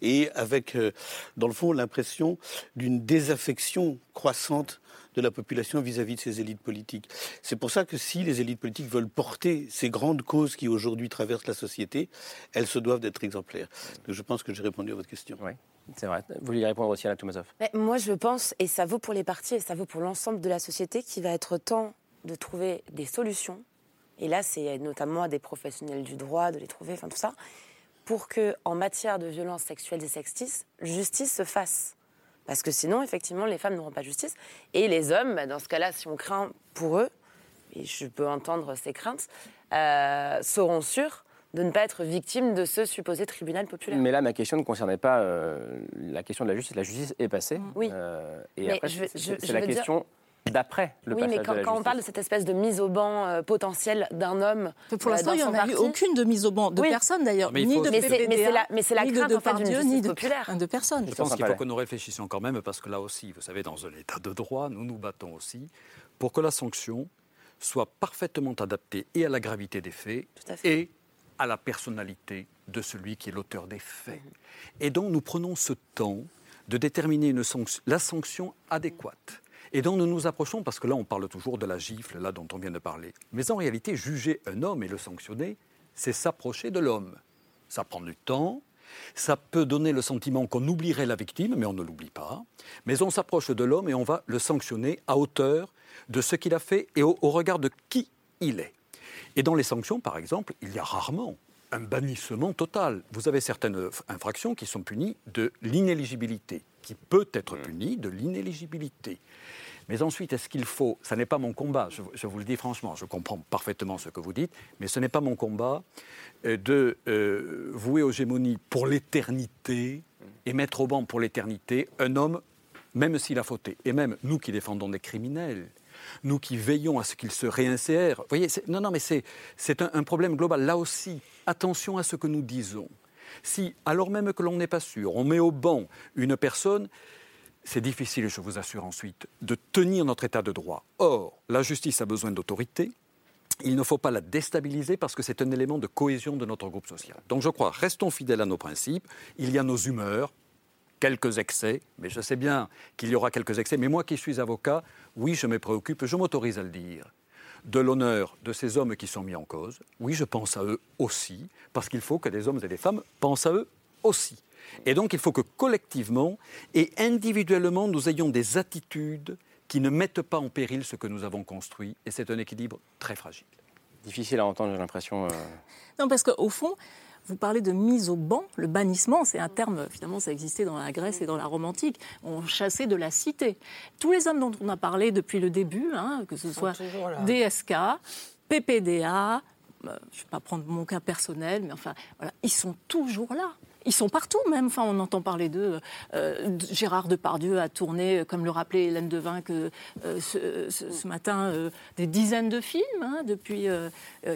et avec, euh, dans le fond, l'impression d'une désaffection croissante de la population vis-à-vis de ces élites politiques. C'est pour ça que si les élites politiques veulent porter ces grandes causes qui aujourd'hui traversent la société, elles se doivent d'être exemplaires. Donc je pense que j'ai répondu à votre question. Oui. C'est vrai. Vous vouliez répondre aussi à la Toumazov Moi, je pense, et ça vaut pour les partis, et ça vaut pour l'ensemble de la société, qu'il va être temps de trouver des solutions. Et là, c'est notamment à des professionnels du droit de les trouver, enfin tout ça, pour que, en matière de violences sexuelles et sexistes, justice se fasse. Parce que sinon, effectivement, les femmes n'auront pas justice. Et les hommes, bah, dans ce cas-là, si on craint pour eux, et je peux entendre ces craintes, euh, seront sûrs de ne pas être victimes de ce supposé tribunal populaire. Mais là, ma question ne concernait pas euh, la question de la justice. La justice est passée. Oui. Euh, et après, c'est la question d'après le oui, mais quand, quand on parle de cette espèce de mise au banc euh, potentielle d'un homme. pour l'instant, il n'y en a eu aucune de mise au banc, de personne d'ailleurs, ni de PPDA, mais c'est la, crainte de, en fait, d'une ni de, populaire. de personne. Je pense qu'il faut que nous réfléchissions quand même, parce que là aussi, vous savez, dans un état de droit, nous nous battons aussi pour que la sanction soit parfaitement adaptée et à la gravité des faits et à la personnalité de celui qui est l'auteur des faits. Et donc nous prenons ce temps de déterminer une la sanction adéquate et dont nous nous approchons, parce que là on parle toujours de la gifle, là dont on vient de parler. Mais en réalité, juger un homme et le sanctionner, c'est s'approcher de l'homme. Ça prend du temps, ça peut donner le sentiment qu'on oublierait la victime, mais on ne l'oublie pas. Mais on s'approche de l'homme et on va le sanctionner à hauteur de ce qu'il a fait et au, regard de qui il est. Et dans les sanctions, par exemple, il y a rarement un bannissement total. Vous avez certaines infractions qui sont punies de l'inéligibilité, qui peut être mmh. punie de l'inéligibilité. Mais ensuite, est-ce qu'il faut, ça n'est pas mon combat, je, vous le dis franchement, je comprends parfaitement ce que vous dites, mais ce n'est pas mon combat euh, de euh, vouer aux gémonies pour l'éternité et mettre au banc pour l'éternité un homme, même s'il a fauté, et même nous qui défendons des criminels, nous qui veillons à ce qu'ils se réinsèrent. Vous voyez, non, non, mais c'est un, un problème global. Là aussi, attention à ce que nous disons. Si, alors même que l'on n'est pas sûr, on met au banc une personne, c'est difficile, je vous assure ensuite, de tenir notre état de droit. Or, la justice a besoin d'autorité. Il ne faut pas la déstabiliser parce que c'est un élément de cohésion de notre groupe social. Donc je crois, restons fidèles à nos principes. Il y a nos humeurs, quelques excès, mais je sais bien qu'il y aura quelques excès. Mais moi qui suis avocat, oui, je me préoccupe, je m'autorise à le dire, de l'honneur de ces hommes qui sont mis en cause. Oui, je pense à eux aussi, parce qu'il faut que des hommes et des femmes pensent à eux aussi. Et donc, il faut que collectivement et individuellement, nous ayons des attitudes qui ne mettent pas en péril ce que nous avons construit. Et c'est un équilibre très fragile. Difficile à entendre, j'ai l'impression. Euh. Non, parce qu'au fond, vous parlez de mise au banc. Le bannissement, c'est un terme, finalement, ça existait dans la Grèce et dans la Rome antique. On chassait de la cité. Tous les hommes dont on a parlé depuis le début, hein, que ce soit DSK, PPDA, euh, je ne vais pas prendre mon cas personnel, mais enfin, voilà, ils sont toujours là. Ils sont partout même. Enfin, on entend parler d'eux. Euh, Gérard Depardieu a tourné, comme le rappelait Hélène Devin, que euh, ce, matin, des dizaines de films hein, depuis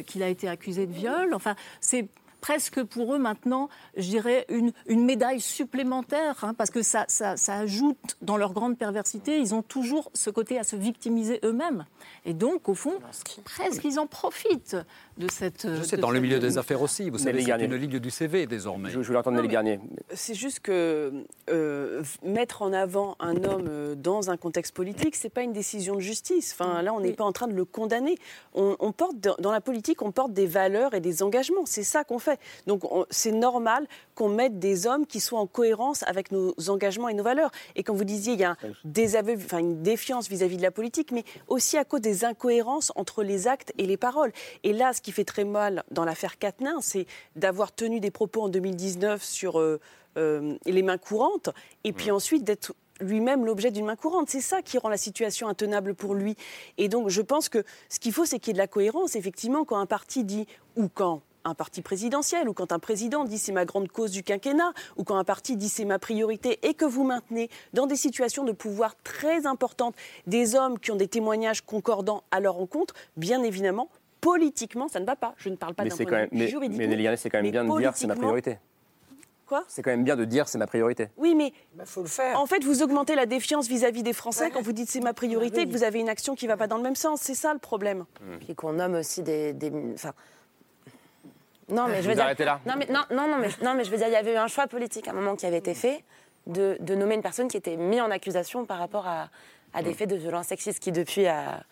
qu'il a été accusé de viol. Enfin, c'est presque pour eux maintenant, je dirais, une, une médaille supplémentaire, hein, parce que ça, ça, ça, ajoute dans leur grande perversité, ils ont toujours ce côté à se victimiser eux-mêmes. Et donc, au fond, presque ils en profitent de cette. Je sais, dans le milieu des affaires aussi, vous savez, c'est une ligne du CV désormais. Je, je voulais entendre les Garnier. C'est juste que euh, mettre en avant un homme euh, dans un contexte politique, c'est pas une décision de justice. Enfin, là, on n'est pas en train de le condamner. On, on porte dans la politique, on porte des valeurs et des engagements. C'est ça qu'on fait. Donc, c'est normal qu'on mette des hommes qui soient en cohérence avec nos engagements et nos valeurs. Et quand vous disiez, il y a un désaveu, enfin, une défiance vis-à-vis de la politique, mais aussi à cause des incohérences entre les actes et les paroles. Et là, ce qui fait très mal dans l'affaire Quatennens, c'est d'avoir tenu des propos en 2019 sur euh, euh, les mains courantes, et puis ensuite d'être lui-même l'objet d'une main courante. C'est ça qui rend la situation intenable pour lui. Et donc, je pense que ce qu'il faut, c'est qu'il y ait de la cohérence. Effectivement, quand un parti dit, ou quand un parti présidentiel, ou quand un président dit c'est ma grande cause du quinquennat, ou quand un parti dit c'est ma priorité, et que vous maintenez dans des situations de pouvoir très importantes des hommes qui ont des témoignages concordants à leur encontre, bien évidemment, politiquement, ça ne va pas. Je ne parle pas d'un point de vue juridique. Mais Nelly c'est quand même bien de dire c'est ma priorité. Quoi? C'est quand même bien de dire c'est ma priorité. Oui, mais il bah, faut le faire. En fait, vous augmentez la défiance vis-à-vis des Français quand vous dites c'est ma priorité, et que vous avez une action qui ne va pas dans le même sens. C'est ça le problème. Puis qu'on nomme aussi des, des enfin, non, mais je veux dire. là. Non, mais, non, non, non, mais, non, mais je veux dire, il y avait eu un choix politique à un moment qui avait été fait de, de nommer une personne qui était mise en accusation par rapport à, à des mm. faits de violence sexiste qui, depuis, a,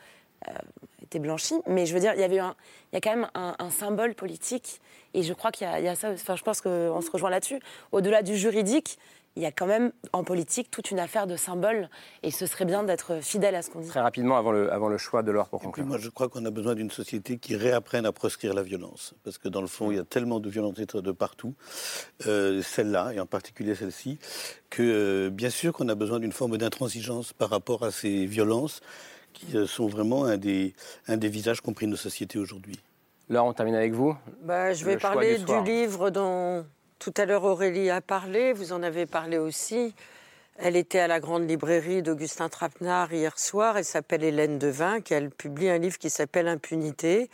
été blanchi. Mais je veux dire, il y, avait un, il y a quand même un, symbole politique. Et je crois qu'il y, y, a ça. Enfin, je pense qu'on se rejoint là-dessus. Au-delà du juridique, il y a quand même en politique toute une affaire de symboles et ce serait bien d'être fidèle à ce qu'on dit. Très rapidement, avant le, avant le choix de l'or pour conclure. moi, je crois qu'on a besoin d'une société qui réapprenne à proscrire la violence. Parce que dans le fond, il y a tellement de violence de partout, euh, celle-là, et en particulier celle-ci, que euh, bien sûr qu'on a besoin d'une forme d'intransigeance par rapport à ces violences qui euh, sont vraiment un des, un des visages compris de nos sociétés aujourd'hui. Laure, on termine avec vous. Bah, je vais parler du livre dont tout à l'heure, Aurélie a parlé, vous en avez parlé aussi. Elle était à la grande librairie d'Augustin Trapenard hier soir. Elle s'appelle Hélène Devin, Elle publie un livre qui s'appelle Impunité.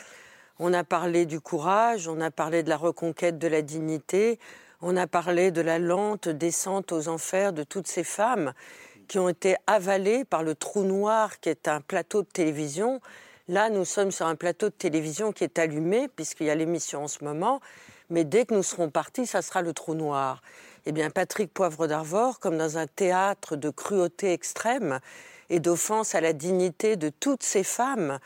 On a parlé du courage, on a parlé de la reconquête de la dignité, on a parlé de la lente descente aux enfers de toutes ces femmes qui ont été avalées par le trou noir qui est un plateau de télévision. Là, nous sommes sur un plateau de télévision qui est allumé, puisqu'il y a l'émission en ce moment, mais dès que nous serons partis, ça sera le trou noir. Eh bien, Patrick Poivre d'Arvor, comme dans un théâtre de cruauté extrême et d'offense à la dignité de toutes ces femmes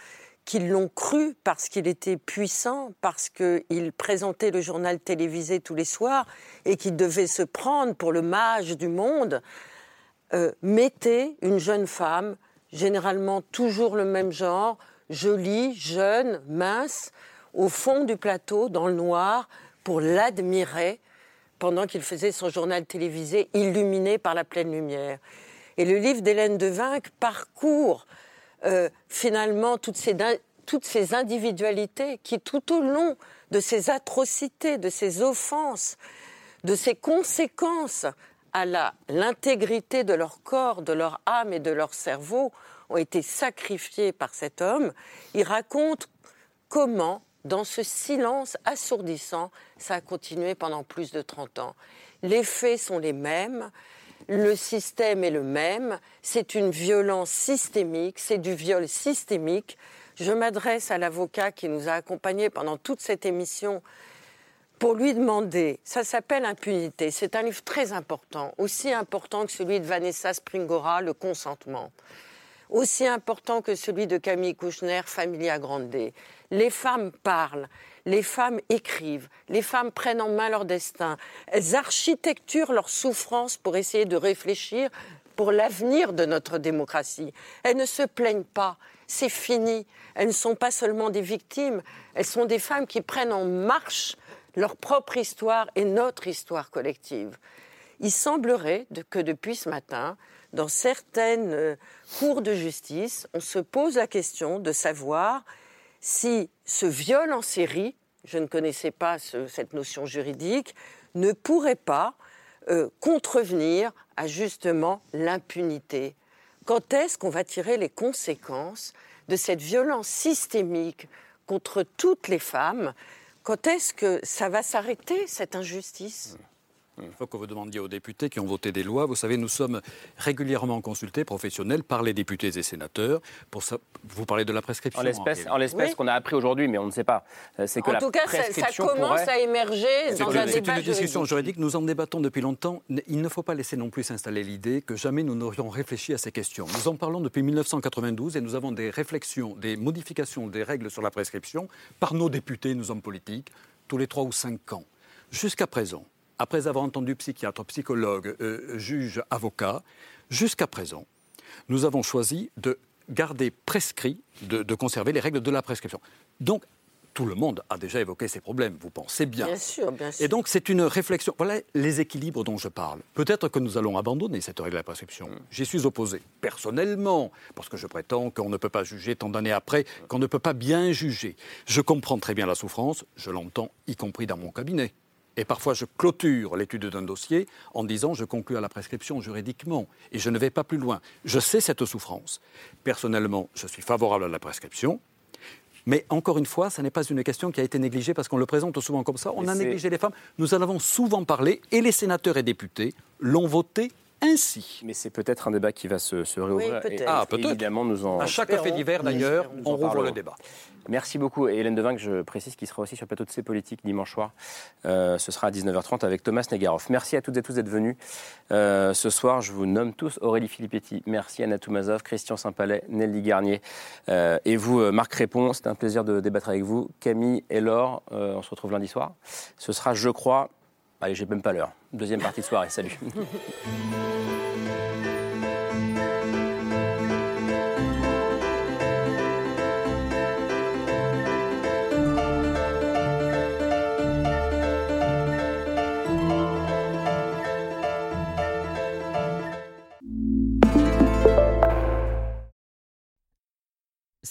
qui l'ont cru parce qu'il était puissant, parce qu'il présentait le journal télévisé tous les soirs et qu'il devait se prendre pour le mage du monde, euh, mettez une jeune femme, généralement toujours le même genre, jolie, jeune, mince, au fond du plateau, dans le noir, pour l'admirer pendant qu'il faisait son journal télévisé illuminé par la pleine lumière. Et le livre d'Hélène Devinck parcourt euh, finalement toutes ces, toutes ces individualités qui, tout au long de ces atrocités, de ces offenses, de ces conséquences à l'intégrité de leur corps, de leur âme et de leur cerveau, ont été sacrifiées par cet homme. Il raconte comment dans ce silence assourdissant, ça a continué pendant plus de 30 ans. Les faits sont les mêmes, le système est le même, c'est une violence systémique, c'est du viol systémique. Je m'adresse à l'avocat qui nous a accompagnés pendant toute cette émission pour lui demander, ça s'appelle Impunité, c'est un livre très important, aussi important que celui de Vanessa Springora, Le consentement aussi important que celui de Camille Kouchner, Familia Grande. Les femmes parlent, les femmes écrivent, les femmes prennent en main leur destin, elles architecturent leur souffrance pour essayer de réfléchir pour l'avenir de notre démocratie. Elles ne se plaignent pas, c'est fini. Elles ne sont pas seulement des victimes, elles sont des femmes qui prennent en marche leur propre histoire et notre histoire collective. Il semblerait que depuis ce matin, dans certaines euh, cours de justice, on se pose la question de savoir si ce viol en série, je ne connaissais pas cette notion juridique, ne pourrait pas euh, contrevenir à justement l'impunité. Quand est-ce qu'on va tirer les conséquences de cette violence systémique contre toutes les femmes? Quand est-ce que ça va s'arrêter, cette injustice? Il faut que vous demandiez aux députés qui ont voté des lois. Vous savez, nous sommes régulièrement consultés, professionnels, par les députés et sénateurs. Pour ça, vous parlez de la prescription. En l'espèce, qu'on a appris aujourd'hui, mais on ne sait pas. Euh, c'est que en tout cas, ça, commence à émerger dans un débat C'est une discussion juridique. Nous en débattons depuis longtemps. Il ne faut pas laisser non plus s'installer l'idée que jamais nous n'aurions réfléchi à ces questions. Nous en parlons depuis 1992 et nous avons des réflexions, des modifications des règles sur la prescription par nos députés, nos hommes politiques, tous les trois ou cinq ans. Jusqu'à présent, après avoir entendu psychiatre, psychologue, euh, juge, avocat, jusqu'à présent, nous avons choisi de garder prescrit, de, conserver les règles de la prescription. Donc, tout le monde a déjà évoqué ces problèmes, vous pensez bien. Bien sûr, bien sûr. Et donc, c'est une réflexion. Voilà les équilibres dont je parle. Peut-être que nous allons abandonner cette règle de la prescription. Mm. J'y suis opposé, personnellement, parce que je prétends qu'on ne peut pas juger tant d'années après, qu'on ne peut pas bien juger. Je comprends très bien la souffrance, je l'entends, y compris dans mon cabinet. Et parfois, je clôture l'étude d'un dossier en disant je conclue à la prescription juridiquement et je ne vais pas plus loin. Je sais cette souffrance. Personnellement, je suis favorable à la prescription. Mais encore une fois, ce n'est pas une question qui a été négligée parce qu'on le présente souvent comme ça. On a négligé les femmes. Nous en avons souvent parlé et les sénateurs et députés l'ont voté ainsi. Mais c'est peut-être un débat qui va se, se réouvrir. Oui, peut-être. Ah, peut-être. Évidemment, nous en. À chaque fait d'hiver, d'ailleurs, on rouvre le débat. Merci beaucoup. Et Hélène Devin, que je précise, qui sera aussi sur le plateau de C Politique dimanche soir. Euh, ce sera à 19h30 avec Thomas Negaroff. Merci à toutes et tous d'être venus. Euh, ce soir, je vous nomme tous Aurélie Filippetti. Merci Anna Toumazov, Christian Saint-Palais, Nelly Garnier. Euh, et vous, Marc Répond. C'est un plaisir de débattre avec vous. Camille et Laure, on se retrouve lundi soir. Ce sera, je crois, allez, j'ai même pas l'heure. Deuxième partie de soirée. Salut.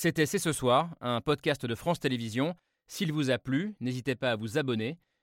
C'était C'est ce soir, un podcast de France Télévisions. S'il vous a plu, n'hésitez pas à vous abonner.